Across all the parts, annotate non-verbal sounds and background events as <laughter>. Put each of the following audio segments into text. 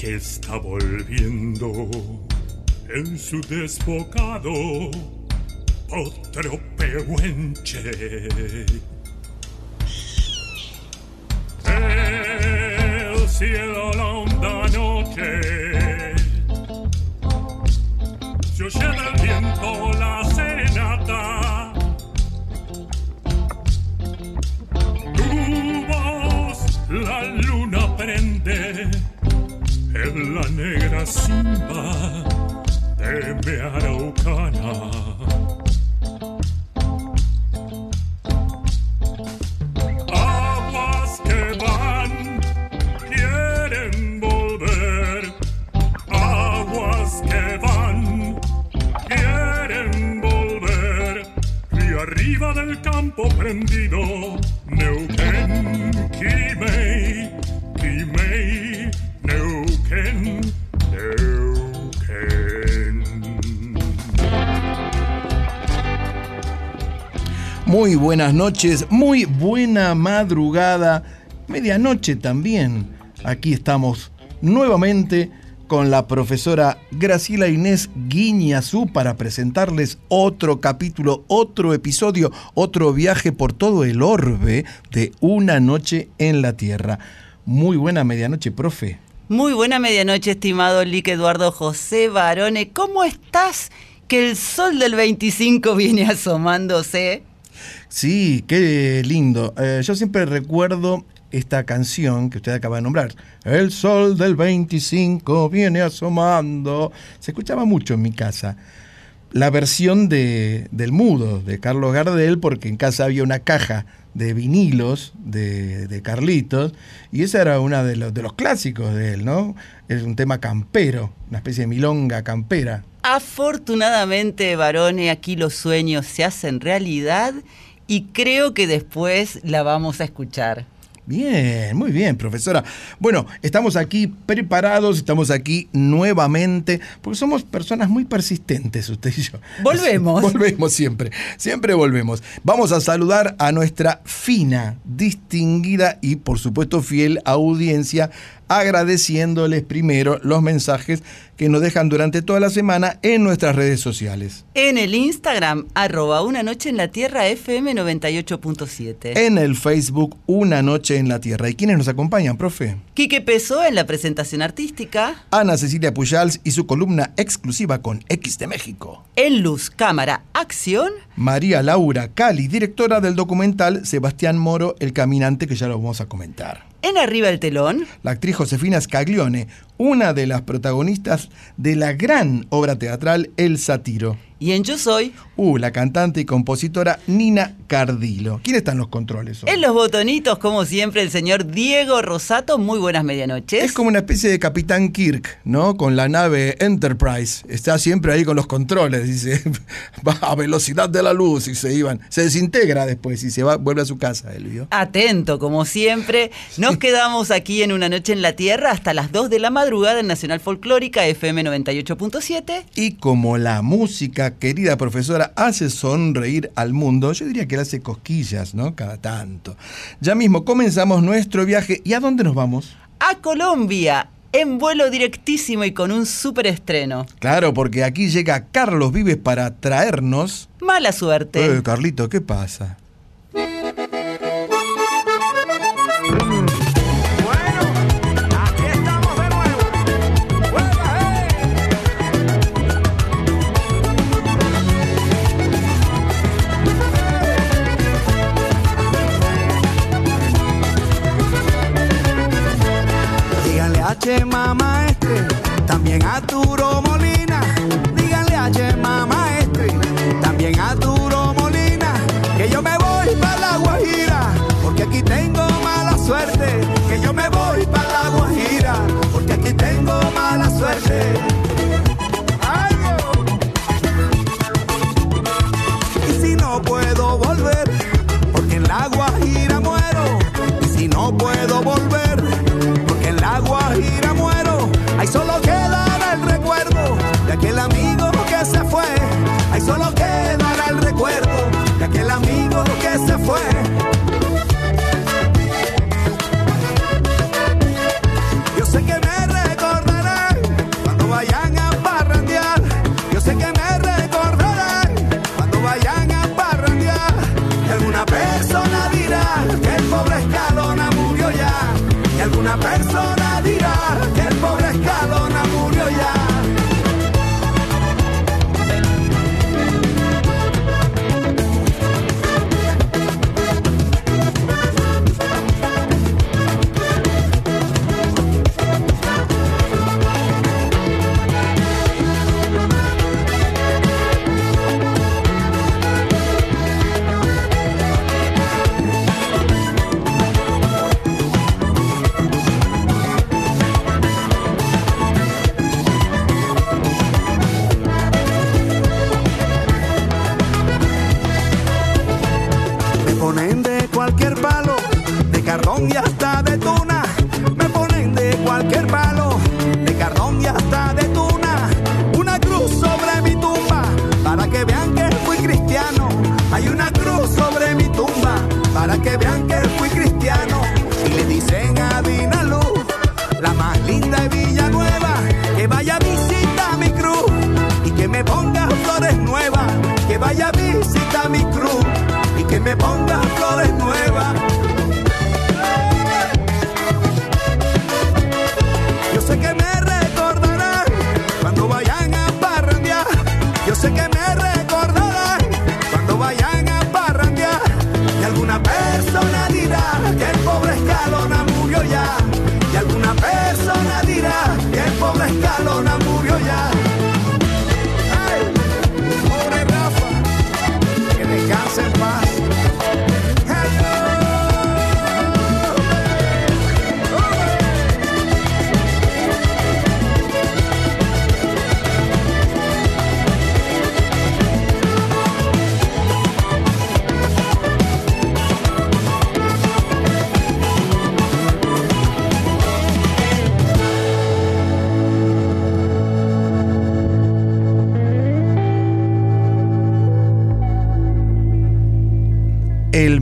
que está volviendo en su desbocado otro pehuenche. El cielo la honda noche se oye del viento negra simba de mi araucana. Buenas noches, muy buena madrugada, medianoche también. Aquí estamos nuevamente con la profesora Graciela Inés Guiñazú para presentarles otro capítulo, otro episodio, otro viaje por todo el orbe de Una Noche en la Tierra. Muy buena medianoche, profe. Muy buena medianoche, estimado Lique Eduardo José Barone. ¿Cómo estás? Que el sol del 25 viene asomándose. Sí, qué lindo. Eh, yo siempre recuerdo esta canción que usted acaba de nombrar. El sol del 25 viene asomando. Se escuchaba mucho en mi casa. La versión de, del mudo de Carlos Gardel, porque en casa había una caja de vinilos de, de Carlitos, y esa era una de los, de los clásicos de él, ¿no? Es un tema campero, una especie de milonga campera. Afortunadamente, Barone, aquí los sueños se hacen realidad y creo que después la vamos a escuchar. Bien, muy bien, profesora. Bueno, estamos aquí preparados, estamos aquí nuevamente, porque somos personas muy persistentes, usted y yo. Volvemos. <laughs> volvemos siempre, siempre volvemos. Vamos a saludar a nuestra fina, distinguida y por supuesto fiel audiencia, agradeciéndoles primero los mensajes que nos dejan durante toda la semana en nuestras redes sociales. En el Instagram, arroba una noche en la tierra FM 98.7. En el Facebook, Una Noche en la Tierra. ¿Y quiénes nos acompañan, profe? Quique Pesó en la presentación artística. Ana Cecilia Pujals y su columna exclusiva con X de México. En Luz, Cámara, Acción. María Laura Cali, directora del documental Sebastián Moro, El Caminante, que ya lo vamos a comentar. En Arriba el Telón. La actriz Josefina Scaglione, una de las protagonistas de la gran obra teatral El Satiro. Y en Yo Soy. Uh, la cantante y compositora Nina Cardilo. ¿Quién están los controles hoy? En los botonitos, como siempre, el señor Diego Rosato. Muy buenas medianoches. Es como una especie de Capitán Kirk, ¿no? Con la nave Enterprise. Está siempre ahí con los controles. Dice, <laughs> va a velocidad de la luz y se iban. Se desintegra después y se va, vuelve a su casa, él vio. Atento, como siempre. Nos quedamos aquí en Una Noche en la Tierra hasta las 2 de la madrugada en Nacional Folclórica FM 98.7. Y como la música, querida profesora, hace sonreír al mundo, yo diría que le hace cosquillas, ¿no? Cada tanto. Ya mismo comenzamos nuestro viaje. ¿Y a dónde nos vamos? A Colombia. En vuelo directísimo y con un super estreno. Claro, porque aquí llega Carlos Vives para traernos. Mala suerte. Eh, Carlito, ¿qué pasa? Díganle a Chema Maestre, también a Turo Molina. Que me recordarán cuando vayan a parrandear. Y alguna persona dirá que el pobre Escalona murió ya. Y alguna persona de cardón y hasta de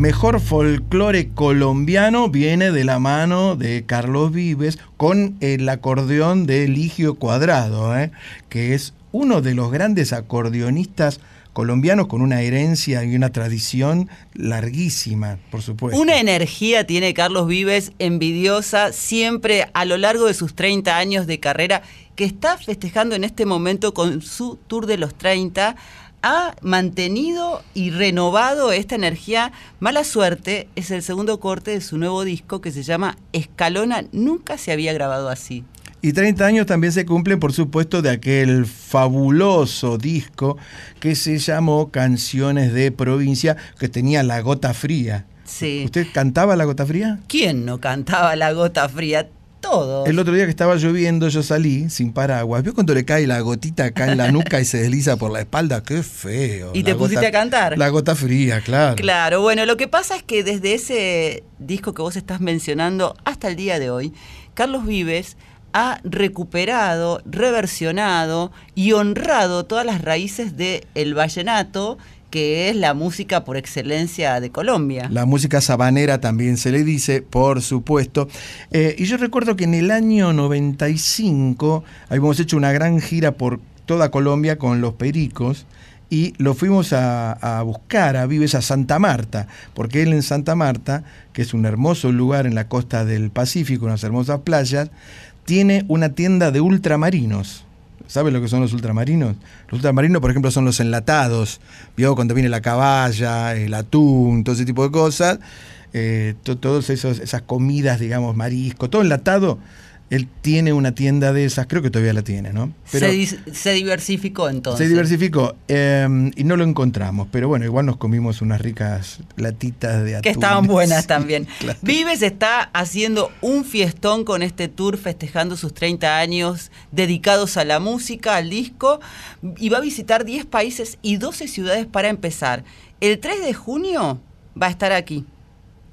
mejor folclore colombiano viene de la mano de Carlos Vives con el acordeón de Eligio Cuadrado, ¿eh? que es uno de los grandes acordeonistas colombianos con una herencia y una tradición larguísima, por supuesto. Una energía tiene Carlos Vives envidiosa siempre a lo largo de sus 30 años de carrera, que está festejando en este momento con su Tour de los 30. Ha mantenido y renovado esta energía. Mala suerte es el segundo corte de su nuevo disco que se llama Escalona. Nunca se había grabado así. Y 30 años también se cumplen, por supuesto, de aquel fabuloso disco que se llamó Canciones de Provincia, que tenía La Gota Fría. Sí. ¿Usted cantaba La Gota Fría? ¿Quién no cantaba La Gota Fría? Todos. El otro día que estaba lloviendo, yo salí sin paraguas. ¿Vio cuando le cae la gotita acá en la <laughs> nuca y se desliza por la espalda? ¡Qué feo! ¿Y te pusiste a cantar? La gota fría, claro. Claro, bueno, lo que pasa es que desde ese disco que vos estás mencionando hasta el día de hoy, Carlos Vives ha recuperado, reversionado y honrado todas las raíces del el vallenato, que es la música por excelencia de Colombia. La música sabanera también se le dice, por supuesto. Eh, y yo recuerdo que en el año 95 habíamos hecho una gran gira por toda Colombia con los Pericos y lo fuimos a, a buscar a Vives a Santa Marta, porque él en Santa Marta, que es un hermoso lugar en la costa del Pacífico, unas hermosas playas, tiene una tienda de ultramarinos. ¿Sabe lo que son los ultramarinos? Los ultramarinos, por ejemplo, son los enlatados. ¿Vio? Cuando viene la caballa, el atún, todo ese tipo de cosas. Eh, to- todas esas comidas, digamos, marisco, todo enlatado. Él tiene una tienda de esas, creo que todavía la tiene, ¿no? se, dis- se diversificó entonces. Se diversificó eh, y no lo encontramos, pero bueno, igual nos comimos unas ricas latitas de atún. Que estaban buenas <laughs> también. claro. Vives está haciendo un fiestón con este tour festejando sus 30 años dedicados a la música, al disco, y va a visitar 10 países y 12 ciudades para empezar. El 3 de junio va a estar aquí,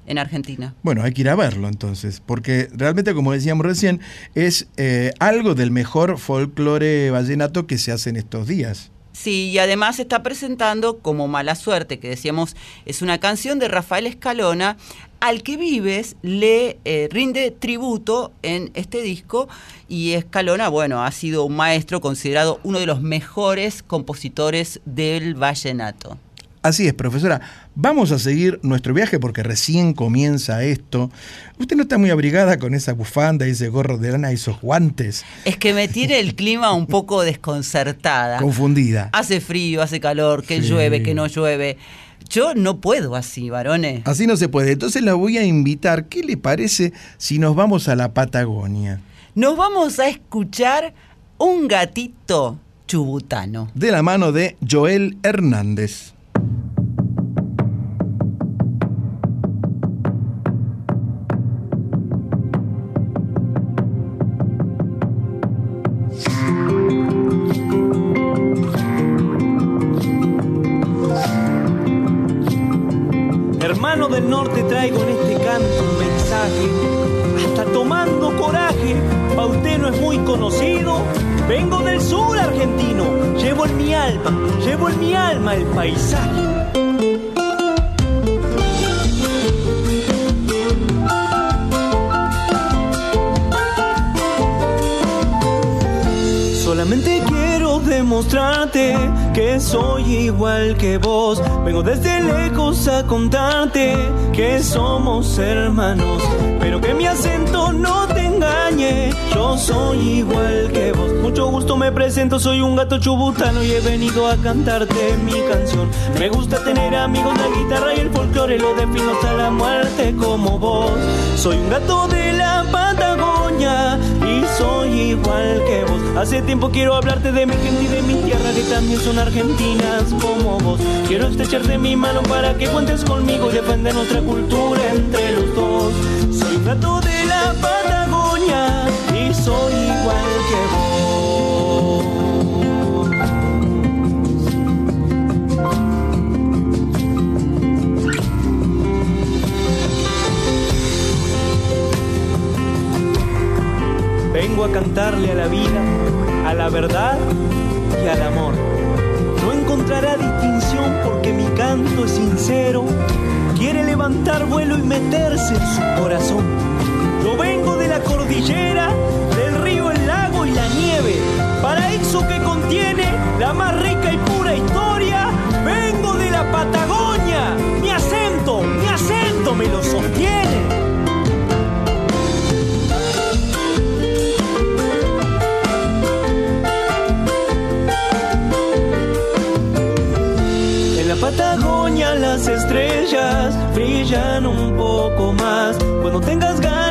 en Argentina. Bueno, hay que ir a verlo entonces, porque realmente, como decíamos recién, es eh, algo del mejor folclore vallenato que se hace en estos días. Sí, y además está presentando como Mala Suerte, que decíamos es una canción de Rafael Escalona, al que Vives le eh, rinde tributo en este disco. Y Escalona, bueno, ha sido un maestro considerado uno de los mejores compositores del vallenato. Así es, profesora. Vamos a seguir nuestro viaje porque recién comienza esto. Usted no está muy abrigada con esa bufanda y ese gorro de lana y esos guantes. Es que me tiene el clima un poco desconcertada. Confundida. Hace frío, hace calor, que Sí. llueve, que no llueve. Yo no puedo así, varones. Así no se puede. Entonces la voy a invitar. ¿Qué le parece si nos vamos a la Patagonia? Nos vamos a escuchar un gatito chubutano. De la mano de Joel Hernández. Del norte traigo en este canto un mensaje, hasta tomando coraje, pa' usted no es muy conocido. Vengo del sur argentino, llevo en mi alma, llevo en mi alma el paisaje. Solamente quiero demostrarte que soy igual que vos. Vengo desde lejos a contarte que somos hermanos. Pero que mi acento no te engañe, yo soy igual que vos. Mucho gusto me presento, soy un gato chubutano y he venido a cantarte mi canción. Me gusta tener amigos, la guitarra y el folclore, lo defino hasta la muerte como vos. Soy un gato de la Patagonia soy igual que vos. Hace tiempo quiero hablarte de mi gente y de mi tierra que también son argentinas como vos. Quiero estrecharte mi mano para que cuentes conmigo y defender nuestra cultura entre los dos. Soy un gato de la Patagonia y soy igual que vos. Vengo a cantarle a la vida, a la verdad y al amor. No encontrará distinción porque mi canto es sincero. Quiere levantar vuelo y meterse en su corazón. Yo vengo de la cordillera, del río, el lago y la nieve. Paraíso que contiene la más rica y pura historia. Vengo de la Patagonia. Mi acento, mi acento me lo sostiene. Las estrellas brillan un poco más. Cuando tengas ganas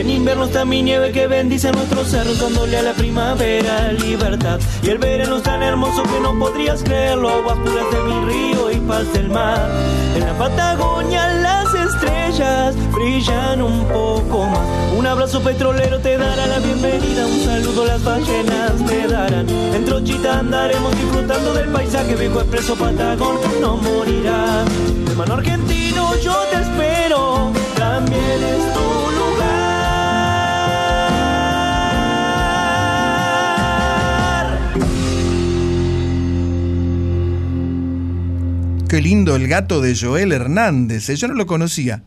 En invierno está mi nieve que bendice nuestros cerros, dándole a la primavera libertad. Y el verano es tan hermoso que no podrías creerlo. Aguas puras de mi río y paz del mar. En la Patagonia las estrellas brillan un poco más. Un abrazo petrolero te dará la bienvenida, un saludo las ballenas te darán. En trochita andaremos disfrutando del paisaje, viejo expreso Patagón no morirá. Hermano argentino, yo te espero, también es Qué lindo el gato de Joel Hernández. eh, Yo no lo conocía.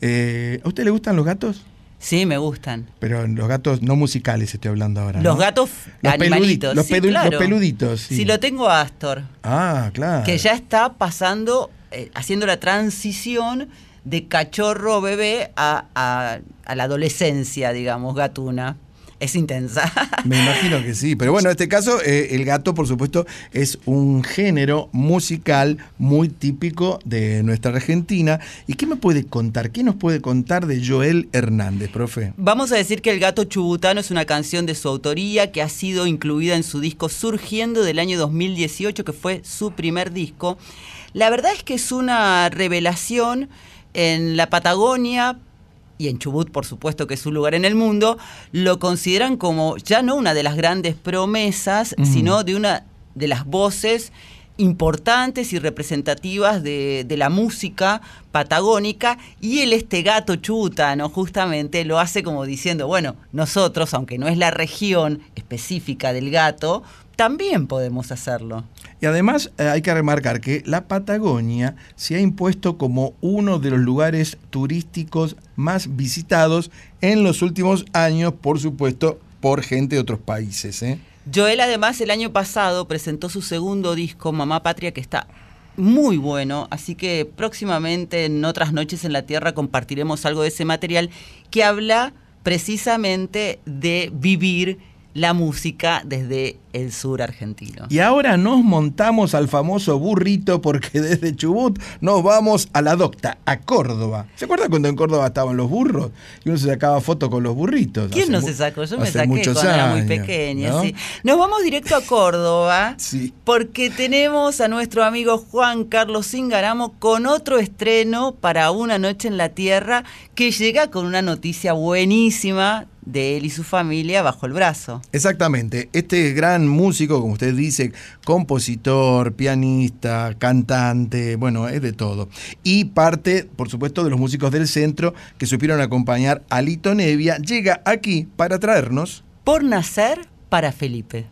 Eh, ¿A usted le gustan los gatos? Sí, me gustan. Pero los gatos no musicales estoy hablando ahora. Los ¿no? gatos Los animalitos. peludi- los sí, los peluditos, sí. Si lo tengo a Astor, Ah, claro. que ya está pasando, eh, haciendo la transición de cachorro bebé a, a- a la adolescencia, digamos, gatuna. Es intensa. <laughs> Me imagino que sí, pero bueno, en este caso eh, el gato, por supuesto, es un género musical muy típico de nuestra Argentina. ¿Y qué me puede contar? ¿Qué nos puede contar de Joel Hernández, profe? Vamos a decir que El Gato Chubutano es una canción de su autoría que ha sido incluida en su disco Surgiendo del año 2018, que fue su primer disco. La verdad es que es una revelación en la Patagonia y en Chubut, por supuesto, que es un lugar en el mundo, lo consideran como ya no una de las grandes promesas, sino de una de las voces importantes y representativas de, de la música patagónica y el este gato chubutano justamente lo hace como diciendo, bueno, nosotros, aunque no es la región específica del gato, también podemos hacerlo. Y además eh, hay que remarcar que la Patagonia se ha impuesto como uno de los lugares turísticos más visitados en los últimos años, por supuesto, por gente de otros países. ¿eh? Joel además el año pasado presentó su segundo disco, Mamá Patria, que está muy bueno, así que próximamente en otras noches en la Tierra compartiremos algo de ese material que habla precisamente de vivir la música desde el sur argentino. Y ahora nos montamos al famoso burrito porque <laughs> desde Chubut nos vamos a la docta, a Córdoba. ¿Se acuerdan cuando en Córdoba estaban los burros? Y uno se sacaba foto con los burritos. ¿Quién Hace no se sacó? Yo me saqué cuando era muy años, pequeña. ¿no? sí. Nos vamos directo a Córdoba <laughs> Sí. porque tenemos a nuestro amigo Juan Carlos Singaramo con otro estreno para Una Noche en la Tierra que llega con una noticia buenísima de él y su familia bajo el brazo. Exactamente. Este gran músico, como usted dice, compositor, pianista, cantante, bueno, es de todo. Y parte, por supuesto, de los músicos del centro que supieron acompañar a Lito Nevia, llega aquí para traernos. Por nacer para Felipe.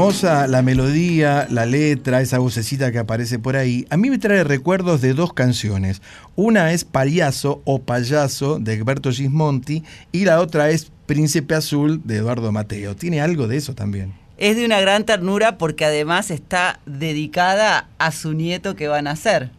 Hermosa la melodía, la letra, esa vocecita que aparece por ahí. A mí me trae recuerdos de dos canciones. Una es Payaso o Payaso de Egberto Gismonti y la otra es Príncipe Azul de Eduardo Mateo. Tiene algo de eso también. Es de una gran ternura porque además está dedicada a su nieto que va a nacer.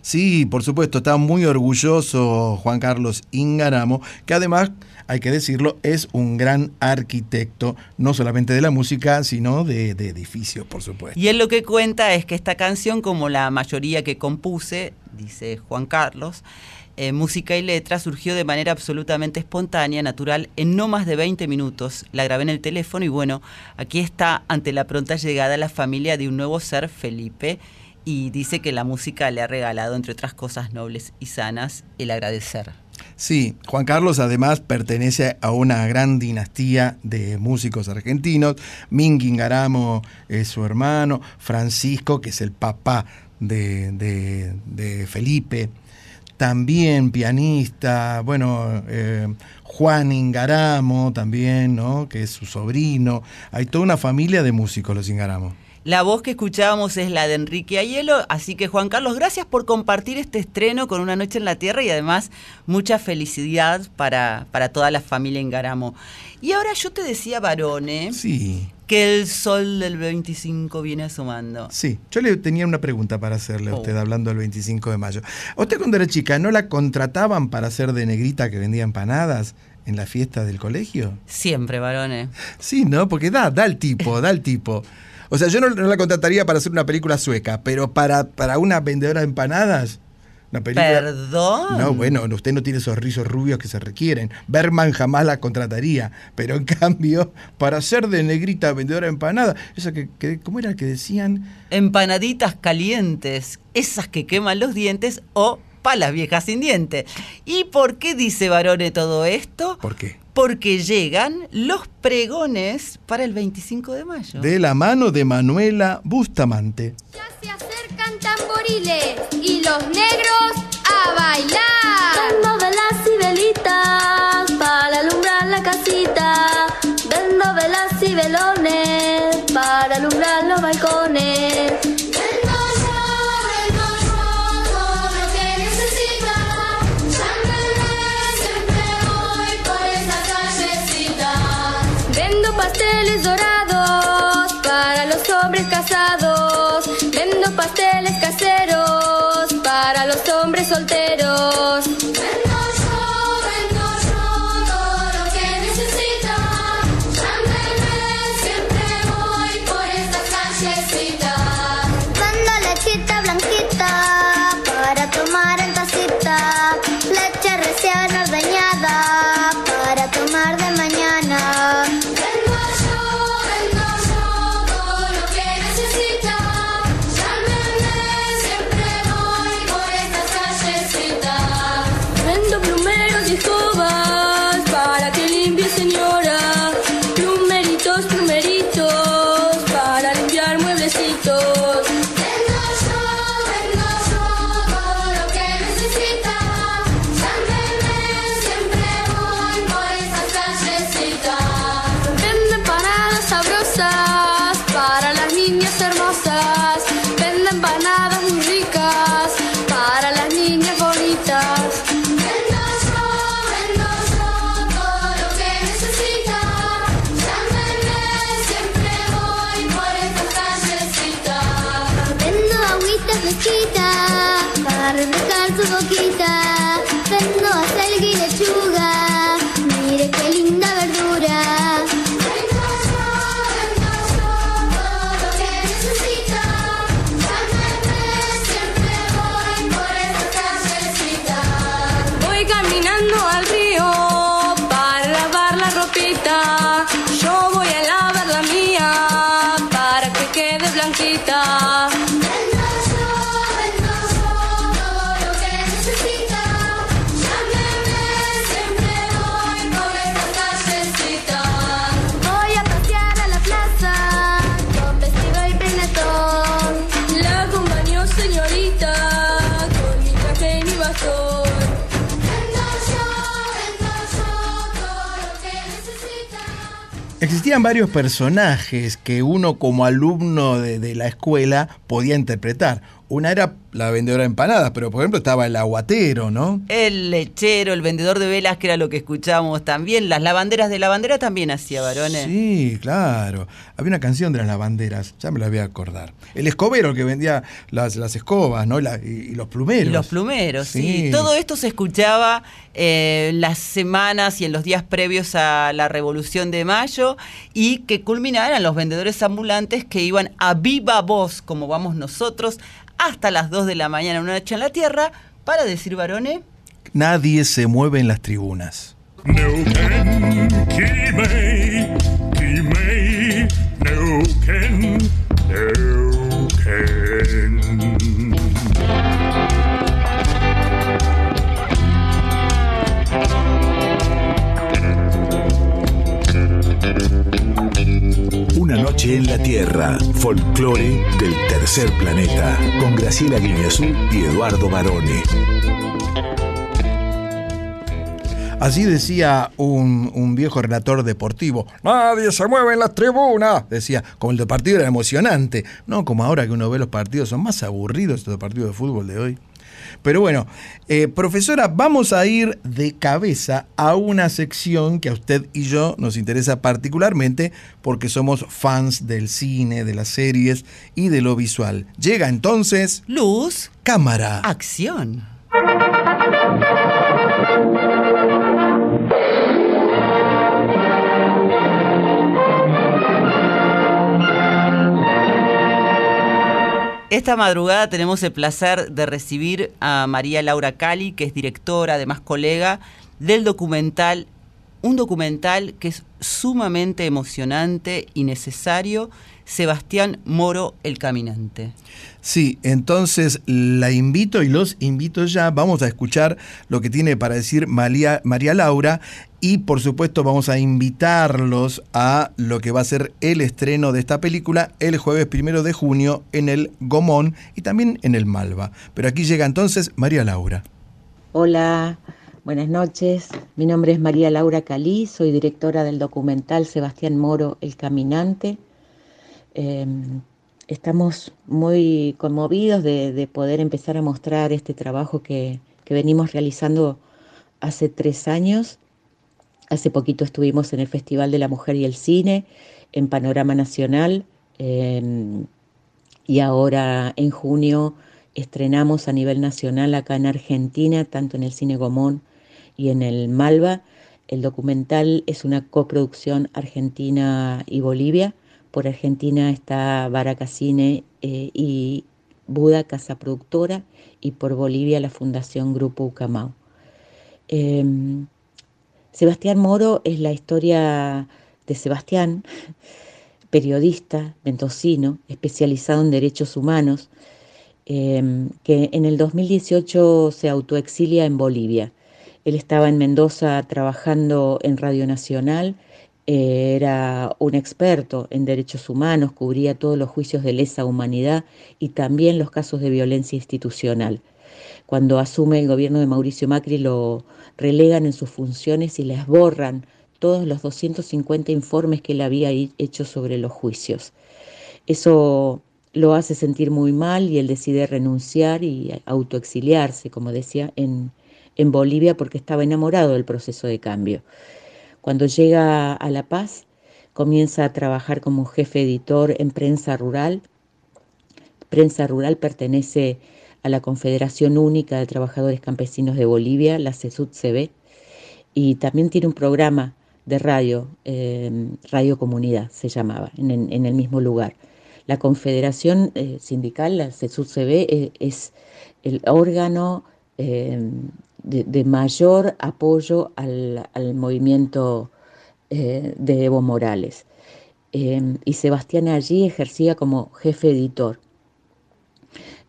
Sí, por supuesto, está muy orgulloso Juan Carlos Ingaramo, que además, hay que decirlo, es un gran arquitecto, no solamente de la música, sino de, edificios, por supuesto. Y él lo que cuenta es que esta canción, como la mayoría que compuse, dice Juan Carlos, eh, música y letra, surgió de manera absolutamente espontánea, natural, en no más de 20 minutos. La grabé en el teléfono y bueno, aquí está ante la pronta llegada la familia de un nuevo ser, Felipe, y dice que la música le ha regalado, entre otras cosas nobles y sanas, el agradecer. Sí, Juan Carlos además pertenece a una gran dinastía de músicos argentinos. Mingy Ingaramo es su hermano, Francisco, que es el papá de, de- de Felipe, también pianista, bueno, eh, Juan Ingaramo también, ¿no? que es su sobrino. Hay toda una familia de músicos los Ingaramo. La voz que escuchábamos es la de Enrique Ayelo, así que Juan Carlos, gracias por compartir este estreno con Una Noche en la Tierra y además mucha felicidad para, para toda la familia Engaramo. Y ahora yo te decía, Varone, Sí. que el sol del 25 viene asomando. Sí, yo le tenía una pregunta para hacerle a Oh. usted hablando del 25 de mayo. ¿A usted cuando era chica no la contrataban para hacer de negrita que vendía empanadas en la fiesta del colegio? Siempre, Varone. Sí, ¿no? Porque da, da el tipo, da el tipo. <laughs> O sea, yo no, no la contrataría para hacer una película sueca, pero para, para una vendedora de empanadas, una película... ¿Perdón? No, bueno, usted no tiene esos rizos rubios que se requieren. Berman jamás la contrataría, pero en <laughs> cambio, para ser de negrita vendedora de empanadas, esa que, que- ¿cómo era que decían? Empanaditas calientes, esas que queman los dientes o palas viejas sin diente. ¿Y por qué dice Varone todo esto? ¿Por qué? Porque llegan los pregones para el 25 de mayo. De la mano de Manuela Bustamante. Ya se acercan tamboriles y los negros a bailar. Vendo velas y velitas para alumbrar la casita. Vendo velas y velones para alumbrar los balcones. Casados. Vendo pasteles caseros para los hombres solteros. Existían varios personajes que uno como alumno de, de la escuela podía interpretar. Una era la vendedora de empanadas, pero por ejemplo estaba el aguatero, ¿no? El lechero, el vendedor de velas, que era lo que escuchábamos también. Las lavanderas de la bandera también hacía, varones. Sí, claro. Había una canción de las lavanderas, ya me la voy a acordar. El escobero que vendía las, las escobas, ¿no? La- y, y los plumeros. Y los plumeros, sí. Sí. Todo esto se escuchaba eh, las semanas y en los días previos a la Revolución de Mayo y que culminaran los vendedores ambulantes que iban a viva voz, como vamos nosotros, hasta las 2 de la mañana, una noche en la tierra, para decir, varones, Nadie se mueve en las tribunas. Neuken, Una noche en la Tierra, folclore del tercer planeta, con Graciela Guineazú y Eduardo Barone. Así decía un, un viejo relator deportivo. Nadie se mueve en las tribunas. Decía, como el de partido era emocionante. No como ahora que uno ve los partidos, son más aburridos estos partidos de fútbol de hoy. Pero bueno, eh, profesora, vamos a ir de cabeza a una sección que a usted y yo nos interesa particularmente porque somos fans del cine, de las series y de lo visual. Llega entonces... Luz. Cámara. Acción. Esta madrugada tenemos el placer de recibir a María Laura Cali, que es directora, además colega, del documental, un documental que es sumamente emocionante y necesario, Sebastián Moro el Caminante. Sí, entonces la invito y los invito ya. Vamos a escuchar lo que tiene para decir María, María Laura y por supuesto vamos a invitarlos a lo que va a ser el estreno de esta película el jueves primero de junio en el Gomón y también en el Malva. Pero aquí llega entonces María Laura. Hola, buenas noches. Mi nombre es María Laura Calí, soy directora del documental Sebastián Moro, El Caminante. Eh, estamos muy conmovidos de, de, poder empezar a mostrar este trabajo que, que, venimos realizando hace tres años. Hace poquito estuvimos en el Festival de la Mujer y el Cine, en Panorama Nacional, eh, y ahora en junio estrenamos a nivel nacional acá en Argentina, tanto en el Cine Gomón y en el Malva. El documental es una coproducción Argentina y Bolivia. Por Argentina está Baraca Cine eh, y Buda Casa Productora y por Bolivia la Fundación Grupo Ucamau. Eh, Sebastián Moro es la historia de Sebastián, periodista mendocino, especializado en derechos humanos, eh, que en el 2018 se autoexilia en Bolivia. Él estaba en Mendoza trabajando en Radio Nacional, era un experto en derechos humanos, cubría todos los juicios de lesa humanidad y también los casos de violencia institucional. Cuando asume el gobierno de Mauricio Macri lo relegan en sus funciones y les borran todos los 250 informes que él había hecho sobre los juicios. Eso lo hace sentir muy mal y él decide renunciar y autoexiliarse, como decía, en, en Bolivia porque estaba enamorado del proceso de cambio. Cuando llega a La Paz, comienza a trabajar como jefe editor en prensa rural, Prensa Rural pertenece a la Confederación Única de Trabajadores Campesinos de Bolivia, la CESUD-CB, y también tiene un programa de radio, eh, Radio Comunidad se llamaba, en, el mismo lugar. La Confederación eh, Sindical, la CESUD-CB, eh, es el órgano eh, de, mayor apoyo al, al movimiento eh, de Evo Morales. Eh, y Sebastián allí ejercía como jefe editor,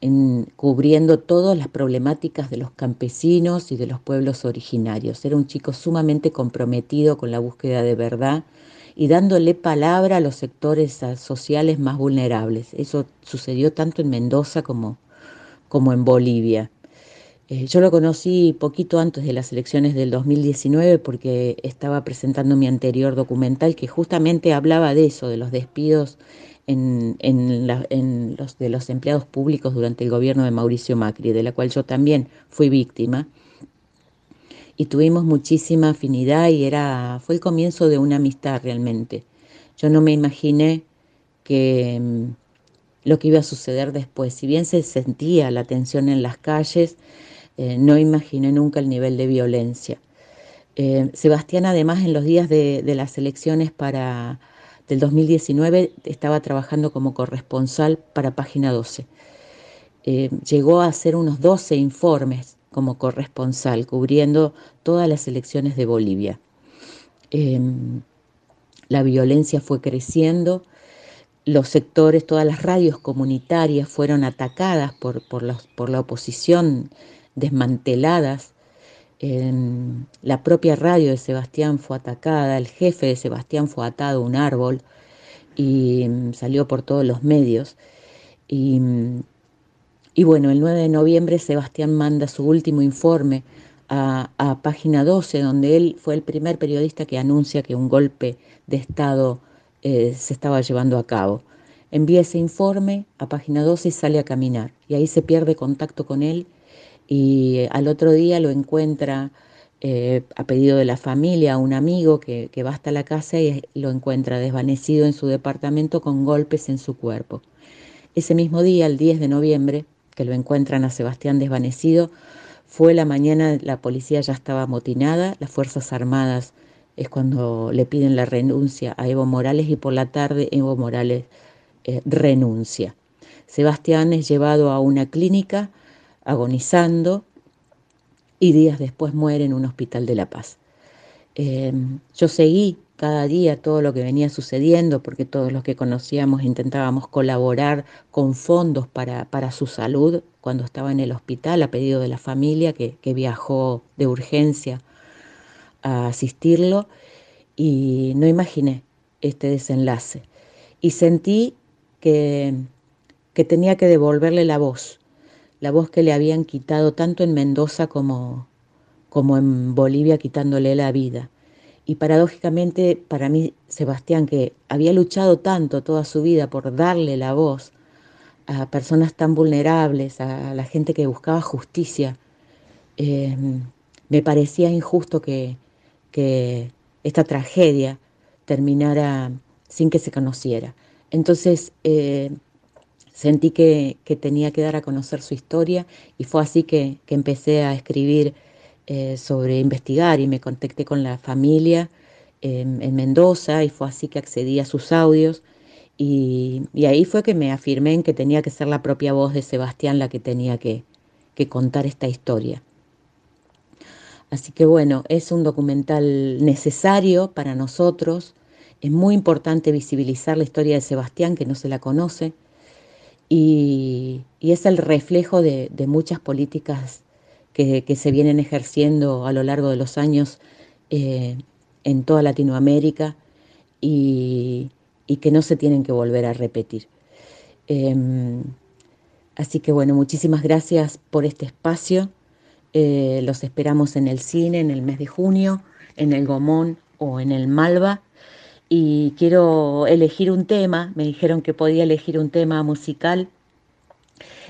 en- cubriendo todas las problemáticas de los campesinos y de los pueblos originarios. Era un chico sumamente comprometido con la búsqueda de verdad y dándole palabra a los sectores sociales más vulnerables. Eso sucedió tanto en Mendoza como, como en Bolivia. Eh, yo lo conocí poquito antes de las elecciones del 2019 porque estaba presentando mi anterior documental que justamente hablaba de eso, de los despidos en, los, de los empleados públicos durante el gobierno de Mauricio Macri, de la cual yo también fui víctima. Y tuvimos muchísima afinidad y era, fue el comienzo de una amistad realmente. Yo no me imaginé que mm, lo que iba a suceder después. Si bien se sentía la tensión en las calles, eh, no imaginé nunca el nivel de violencia. Eh, Sebastián, además, en los días de, las elecciones para, del 2019, estaba trabajando como corresponsal para Página 12. Eh, llegó a hacer unos 12 informes como corresponsal, cubriendo todas las elecciones de Bolivia. Eh, la violencia fue creciendo, los sectores, todas las radios comunitarias fueron atacadas por, por la oposición, desmanteladas. Eh, la propia radio de Sebastián fue atacada, el jefe de Sebastián fue atado a un árbol y mm, salió por todos los medios. Y, mm, bueno, el 9 de noviembre Sebastián manda su último informe a, a Página 12, donde él fue el primer periodista que anuncia que un golpe de Estado eh, se estaba llevando a cabo. Envía ese informe a Página 12 y sale a caminar. Y ahí se pierde contacto con él y al otro día lo encuentra eh, a pedido de la familia, un amigo que, que va hasta la casa y lo encuentra desvanecido en su departamento con golpes en su cuerpo. Ese mismo día, el 10 de noviembre, que lo encuentran a Sebastián desvanecido, fue la mañana, la policía ya estaba amotinada, las Fuerzas Armadas es cuando le piden la renuncia a Evo Morales y por la tarde Evo Morales eh, renuncia. Sebastián es llevado a una clínica agonizando y días después muere en un hospital de La Paz. Eh, yo seguí cada día todo lo que venía sucediendo porque todos los que conocíamos intentábamos colaborar con fondos para, para su salud cuando estaba en el hospital a pedido de la familia que, que viajó de urgencia a asistirlo y no imaginé este desenlace. Y sentí que, que tenía que devolverle la voz, la voz que le habían quitado tanto en Mendoza como, como en Bolivia quitándole la vida. Y paradójicamente para mí, Sebastián, que había luchado tanto toda su vida por darle la voz a personas tan vulnerables, a la gente que buscaba justicia, eh, me parecía injusto que, que esta tragedia terminara sin que se conociera. Entonces eh, sentí que, que, tenía que dar a conocer su historia y fue así que, que empecé a escribir eh, sobre investigar y me contacté con la familia eh, en Mendoza y fue así que accedí a sus audios y, y, ahí fue que me afirmé en que tenía que ser la propia voz de Sebastián la que tenía que, que contar esta historia. Así que bueno, es un documental necesario para nosotros. Es muy importante visibilizar la historia de Sebastián, que no se la conoce, y, es el reflejo de, muchas políticas que, se vienen ejerciendo a lo largo de los años eh, en toda Latinoamérica y, que no se tienen que volver a repetir. Eh, así que bueno, muchísimas gracias por este espacio. Eh, los esperamos en el cine en el mes de junio, en el Gomón o en el Malva. Y quiero elegir un tema, me dijeron que podía elegir un tema musical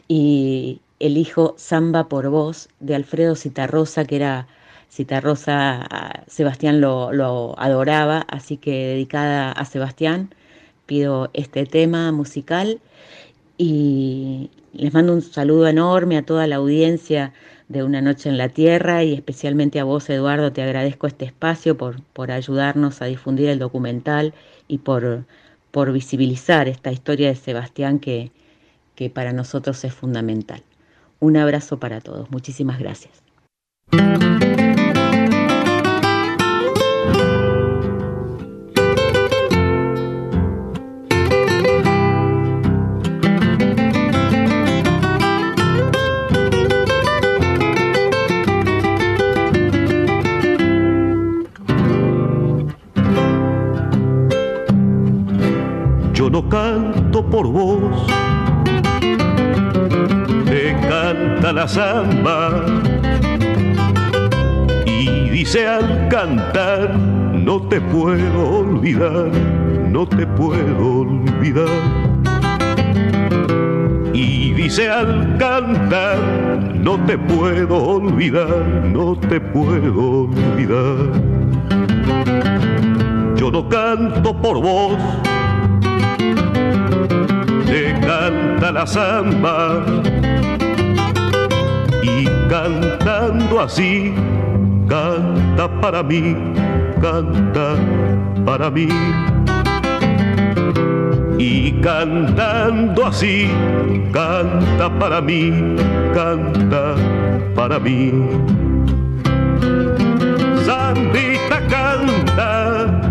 y elijo Samba por Voz de Alfredo Citarrosa, que era Citarrosa, Sebastián lo, lo adoraba, así que dedicada a Sebastián, pido este tema musical y les mando un saludo enorme a toda la audiencia de Una Noche en la Tierra y especialmente a vos, Eduardo, te agradezco este espacio por, por ayudarnos a difundir el documental y por, por visibilizar esta historia de Sebastián que, que para nosotros es fundamental. Un abrazo para todos. Muchísimas gracias. No te puedo olvidar. Y dice al cantar, no te puedo olvidar, no te puedo olvidar. Yo no canto por vos, te canta la samba y cantando así, canta para mí, canta para mí. Y cantando así, canta para mí, canta para mí. Sandita canta,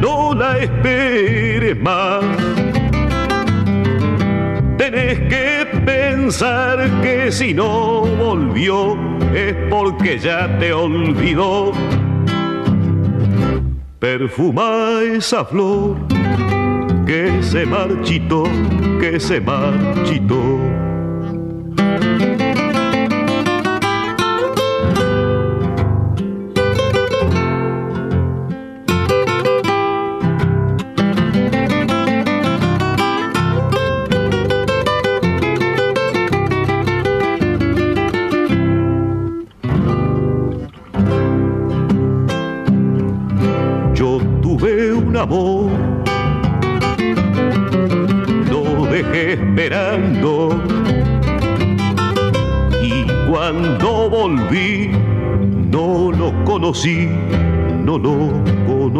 no la esperes más. Tenés que pensar que si no volvió es porque ya te olvidó. Perfuma esa flor que se marchitó, que se marchitó.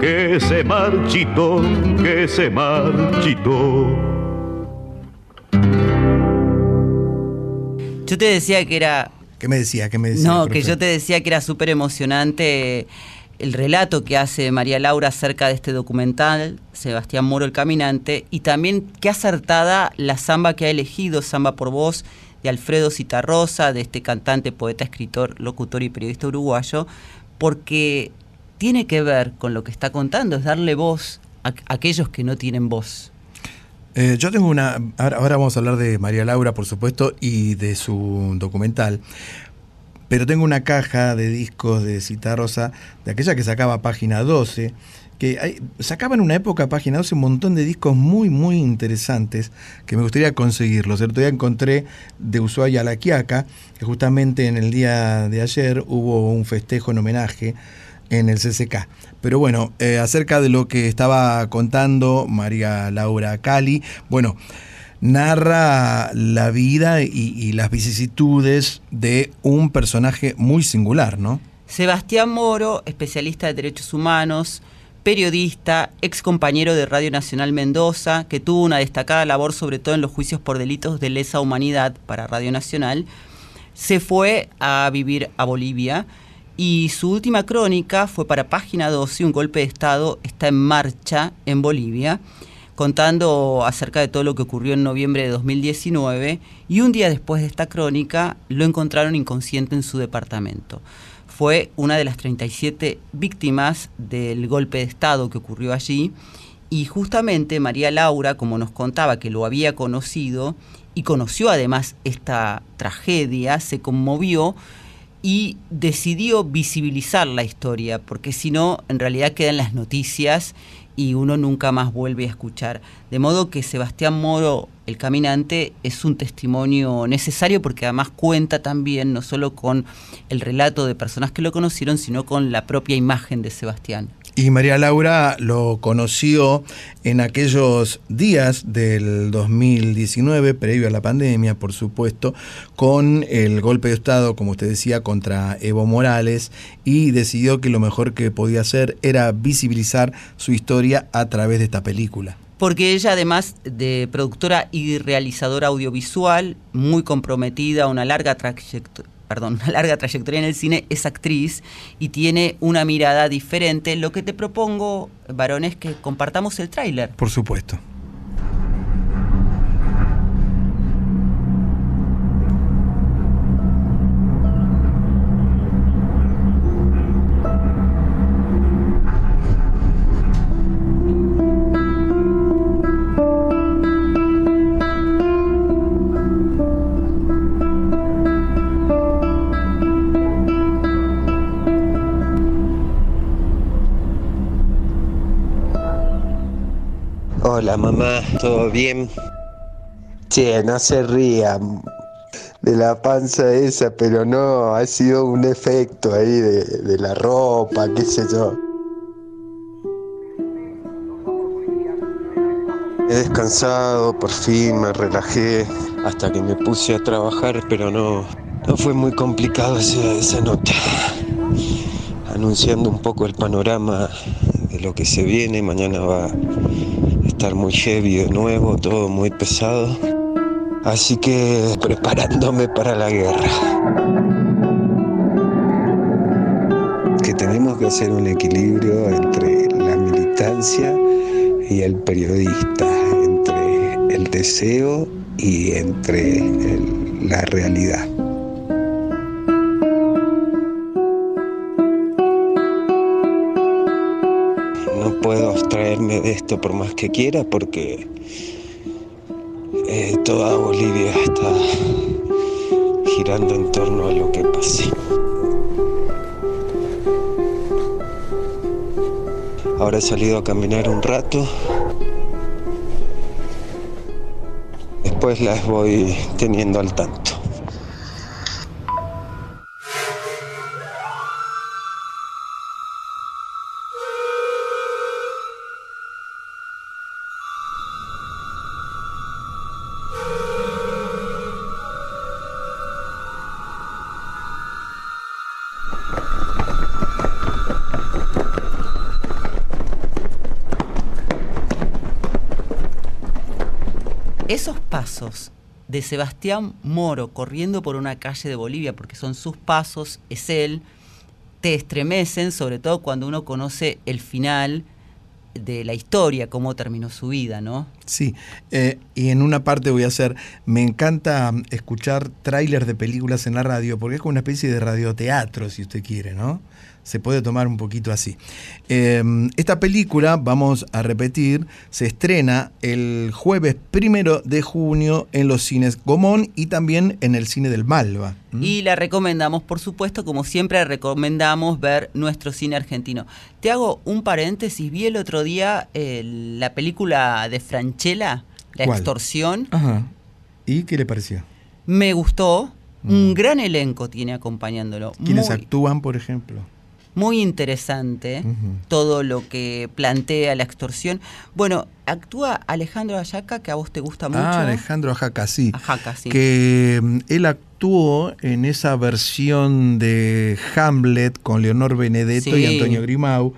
que se marchitó, que se marchitó. Yo te decía que era ¿Qué me decía? ¿Qué me decía? No, que yo te decía que era súper emocionante el relato que hace María Laura acerca de este documental, Sebastián Moro el Caminante, y también qué acertada la samba que ha elegido, Samba por Voz, de Alfredo Citarrosa, de este cantante, poeta, escritor, locutor y periodista uruguayo, porque tiene que ver con lo que está contando, es darle voz a aquellos que no tienen voz. Eh, yo tengo una. Ahora, ahora vamos a hablar de María Laura, por supuesto, y de su documental. Pero tengo una caja de discos de Cita Rosa, de aquella que sacaba página 12, que hay- sacaba en una época página 12 un montón de discos muy, muy interesantes que me gustaría conseguirlos. El otro día encontré de Ushuaia a La Quiaca, que justamente en el día de ayer hubo un festejo en homenaje en el CCK. Pero bueno, eh, acerca de lo que estaba contando María Laura Cali, bueno, narra la vida y, y las vicisitudes de un personaje muy singular, ¿no? Sebastián Moro, especialista de derechos humanos, periodista, ex compañero de Radio Nacional Mendoza, que tuvo una destacada labor sobre todo en los juicios por delitos de lesa humanidad para Radio Nacional, se fue a vivir a Bolivia y su última crónica fue para Página 12, un golpe de Estado está en marcha en Bolivia, contando acerca de todo lo que ocurrió en noviembre de 2019 y un día después de esta crónica lo encontraron inconsciente en su departamento fue una de las 37 víctimas del golpe de Estado que ocurrió allí. Y justamente María Laura, como nos contaba que lo había conocido y conoció además esta tragedia, se conmovió y decidió visibilizar la historia, porque si no, en realidad quedan las noticias y uno nunca más vuelve a escuchar. De modo que Sebastián Moro, el caminante, es un testimonio necesario porque además cuenta también no solo con el relato de personas que lo conocieron, sino con la propia imagen de Sebastián. Y María Laura lo conoció en aquellos días del 2019, previo a la pandemia, por supuesto, con el golpe de Estado, como usted decía, contra Evo Morales, y decidió que lo mejor que podía hacer era visibilizar su historia a través de esta película. Porque ella además de productora y realizadora audiovisual, muy comprometida, una larga trayectoria perdón, una larga trayectoria en el cine, es actriz y tiene una mirada diferente. Lo que te propongo, varón, es que compartamos el tráiler. Por supuesto. Hola mamá, ¿todo bien? Che, no se ría de la panza esa, pero no, ha sido un efecto ahí de, la ropa, qué sé yo. He descansado, por fin me relajé hasta que me puse a trabajar, pero no, no fue muy complicado esa, esa nota. Anunciando un poco el panorama de lo que se viene, mañana va estar muy heavy de nuevo, todo muy pesado. Así que preparándome para la guerra. Que tenemos que hacer un equilibrio entre la militancia y el periodista, entre el deseo y entre la realidad. Abstraerme de esto por más que quiera porque eh, toda Bolivia está girando en torno a lo que pase. Ahora he salido a caminar un rato. Después las voy teniendo al tanto. De Sebastián Moro corriendo por una calle de Bolivia, porque son sus pasos, es él, te estremecen, sobre todo cuando uno conoce el final de la historia, cómo terminó su vida, ¿no? Sí, eh, y en una parte voy a hacer, me encanta mm, escuchar trailers de películas en la radio, porque es como una especie de radioteatro, si usted quiere, ¿no? Se puede tomar un poquito así. Eh, esta película, vamos a repetir, se estrena el jueves primero de junio en los cines Gomón y también en el cine del Malva. Y la recomendamos, por supuesto, como siempre recomendamos ver nuestro cine argentino. Te hago un paréntesis, vi el otro día eh, la película de Franchella, La ¿Cuál? extorsión. Ajá. ¿Y qué le pareció? Me gustó, un gran elenco tiene acompañándolo. ¿Quiénes Muy- actúan, por ejemplo? Muy interesante todo lo que plantea la extorsión. Bueno, actúa Alejandro Ayaca, que a vos te gusta mucho. Ah, Alejandro Ajaca, sí. Ajaca, sí. Que mm, él actuó en esa versión de Hamlet con Leonor Benedetto y. Antonio Grimau,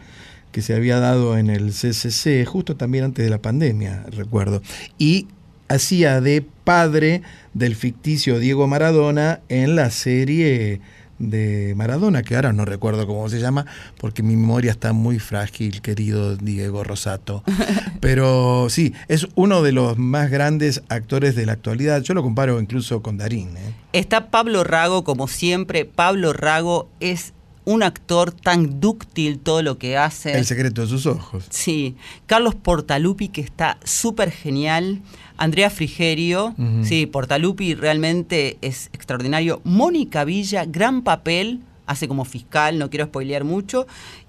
que se había dado en el CCC, justo también antes de la pandemia, recuerdo. Y hacía de padre del ficticio Diego Maradona en la serie de Maradona, que ahora no recuerdo cómo se llama, porque mi memoria está muy frágil, querido Diego Rosato. <laughs> Pero sí, es uno de los más grandes actores de la actualidad. Yo lo comparo incluso con Darín. ¿eh? Está Pablo Rago, como siempre. Pablo Rago es un actor tan dúctil todo lo que hace. El secreto de sus ojos. Sí. Carlos Portalupi, que está súper genial. Andrea Frigerio, Ujú. sí, Portalupi realmente es extraordinario. Mónica Villa, gran papel, hace como fiscal, no quiero spoilear mucho.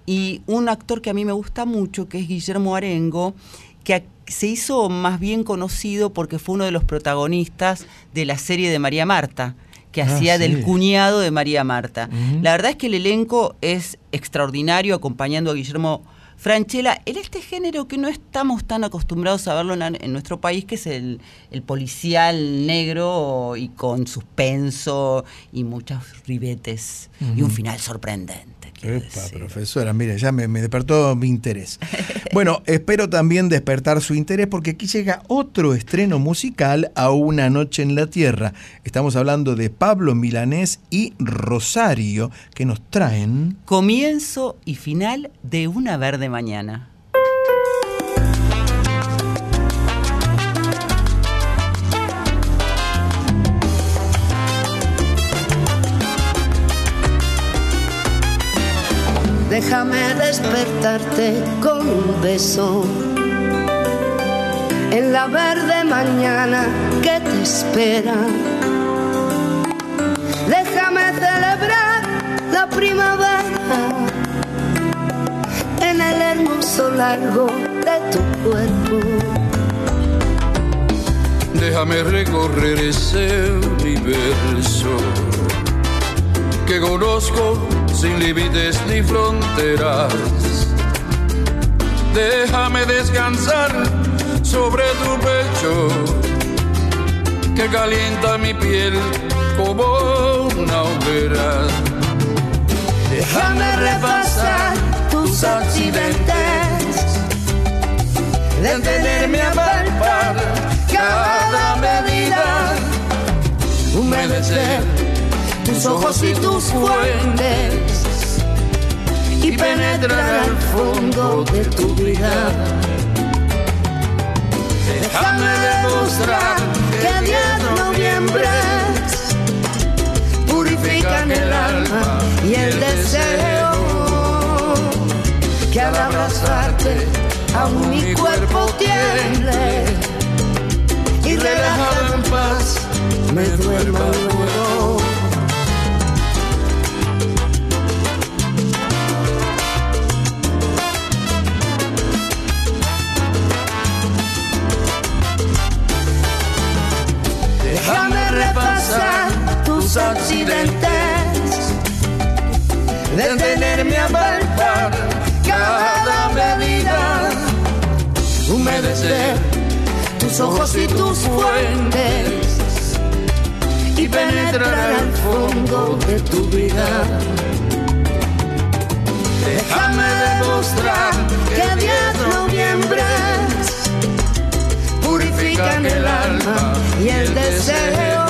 Y un actor que a mí me gusta mucho, que es Guillermo Arengo, que se hizo más bien conocido porque fue uno de los protagonistas de la serie de María Marta, que Ah, hacía del cuñado de María Marta. La verdad es que el elenco es extraordinario acompañando a Guillermo Franchella en este género que no estamos tan acostumbrados a verlo en, en nuestro país, que es el, el policial negro y con suspenso y muchos ribetes y un final sorprendente. Epa, profesora, mire, ya me, me despertó mi interés. <laughs> Bueno, espero también despertar su interés porque aquí llega otro estreno musical a Una Noche en la Tierra. Estamos hablando de Pablo Milanés y Rosario, que nos traen... Comienzo y final de una verde mañana. Déjame despertarte con un beso en la verde mañana que te espera. Déjame celebrar la primavera hermoso largo de tu cuerpo. Déjame recorrer ese universo que conozco sin límites ni fronteras. Déjame descansar sobre tu pecho que calienta mi piel como una hoguera. Déjame repasar tus accidentes, detenerme a palpar cada medida, humedecer tus ojos y tus fuentes y penetrar al fondo de tu vida. Déjame demostrar que 10 noviembres purifican el alma y el deseo al abrazarte aún mi cuerpo tiemble. y relajado en paz me duerma luego. Déjame repasar tus accidentes, ojos y tus fuentes y penetrar al fondo de tu vida. Déjame demostrar que 10 noviembres purifican el alma y el deseo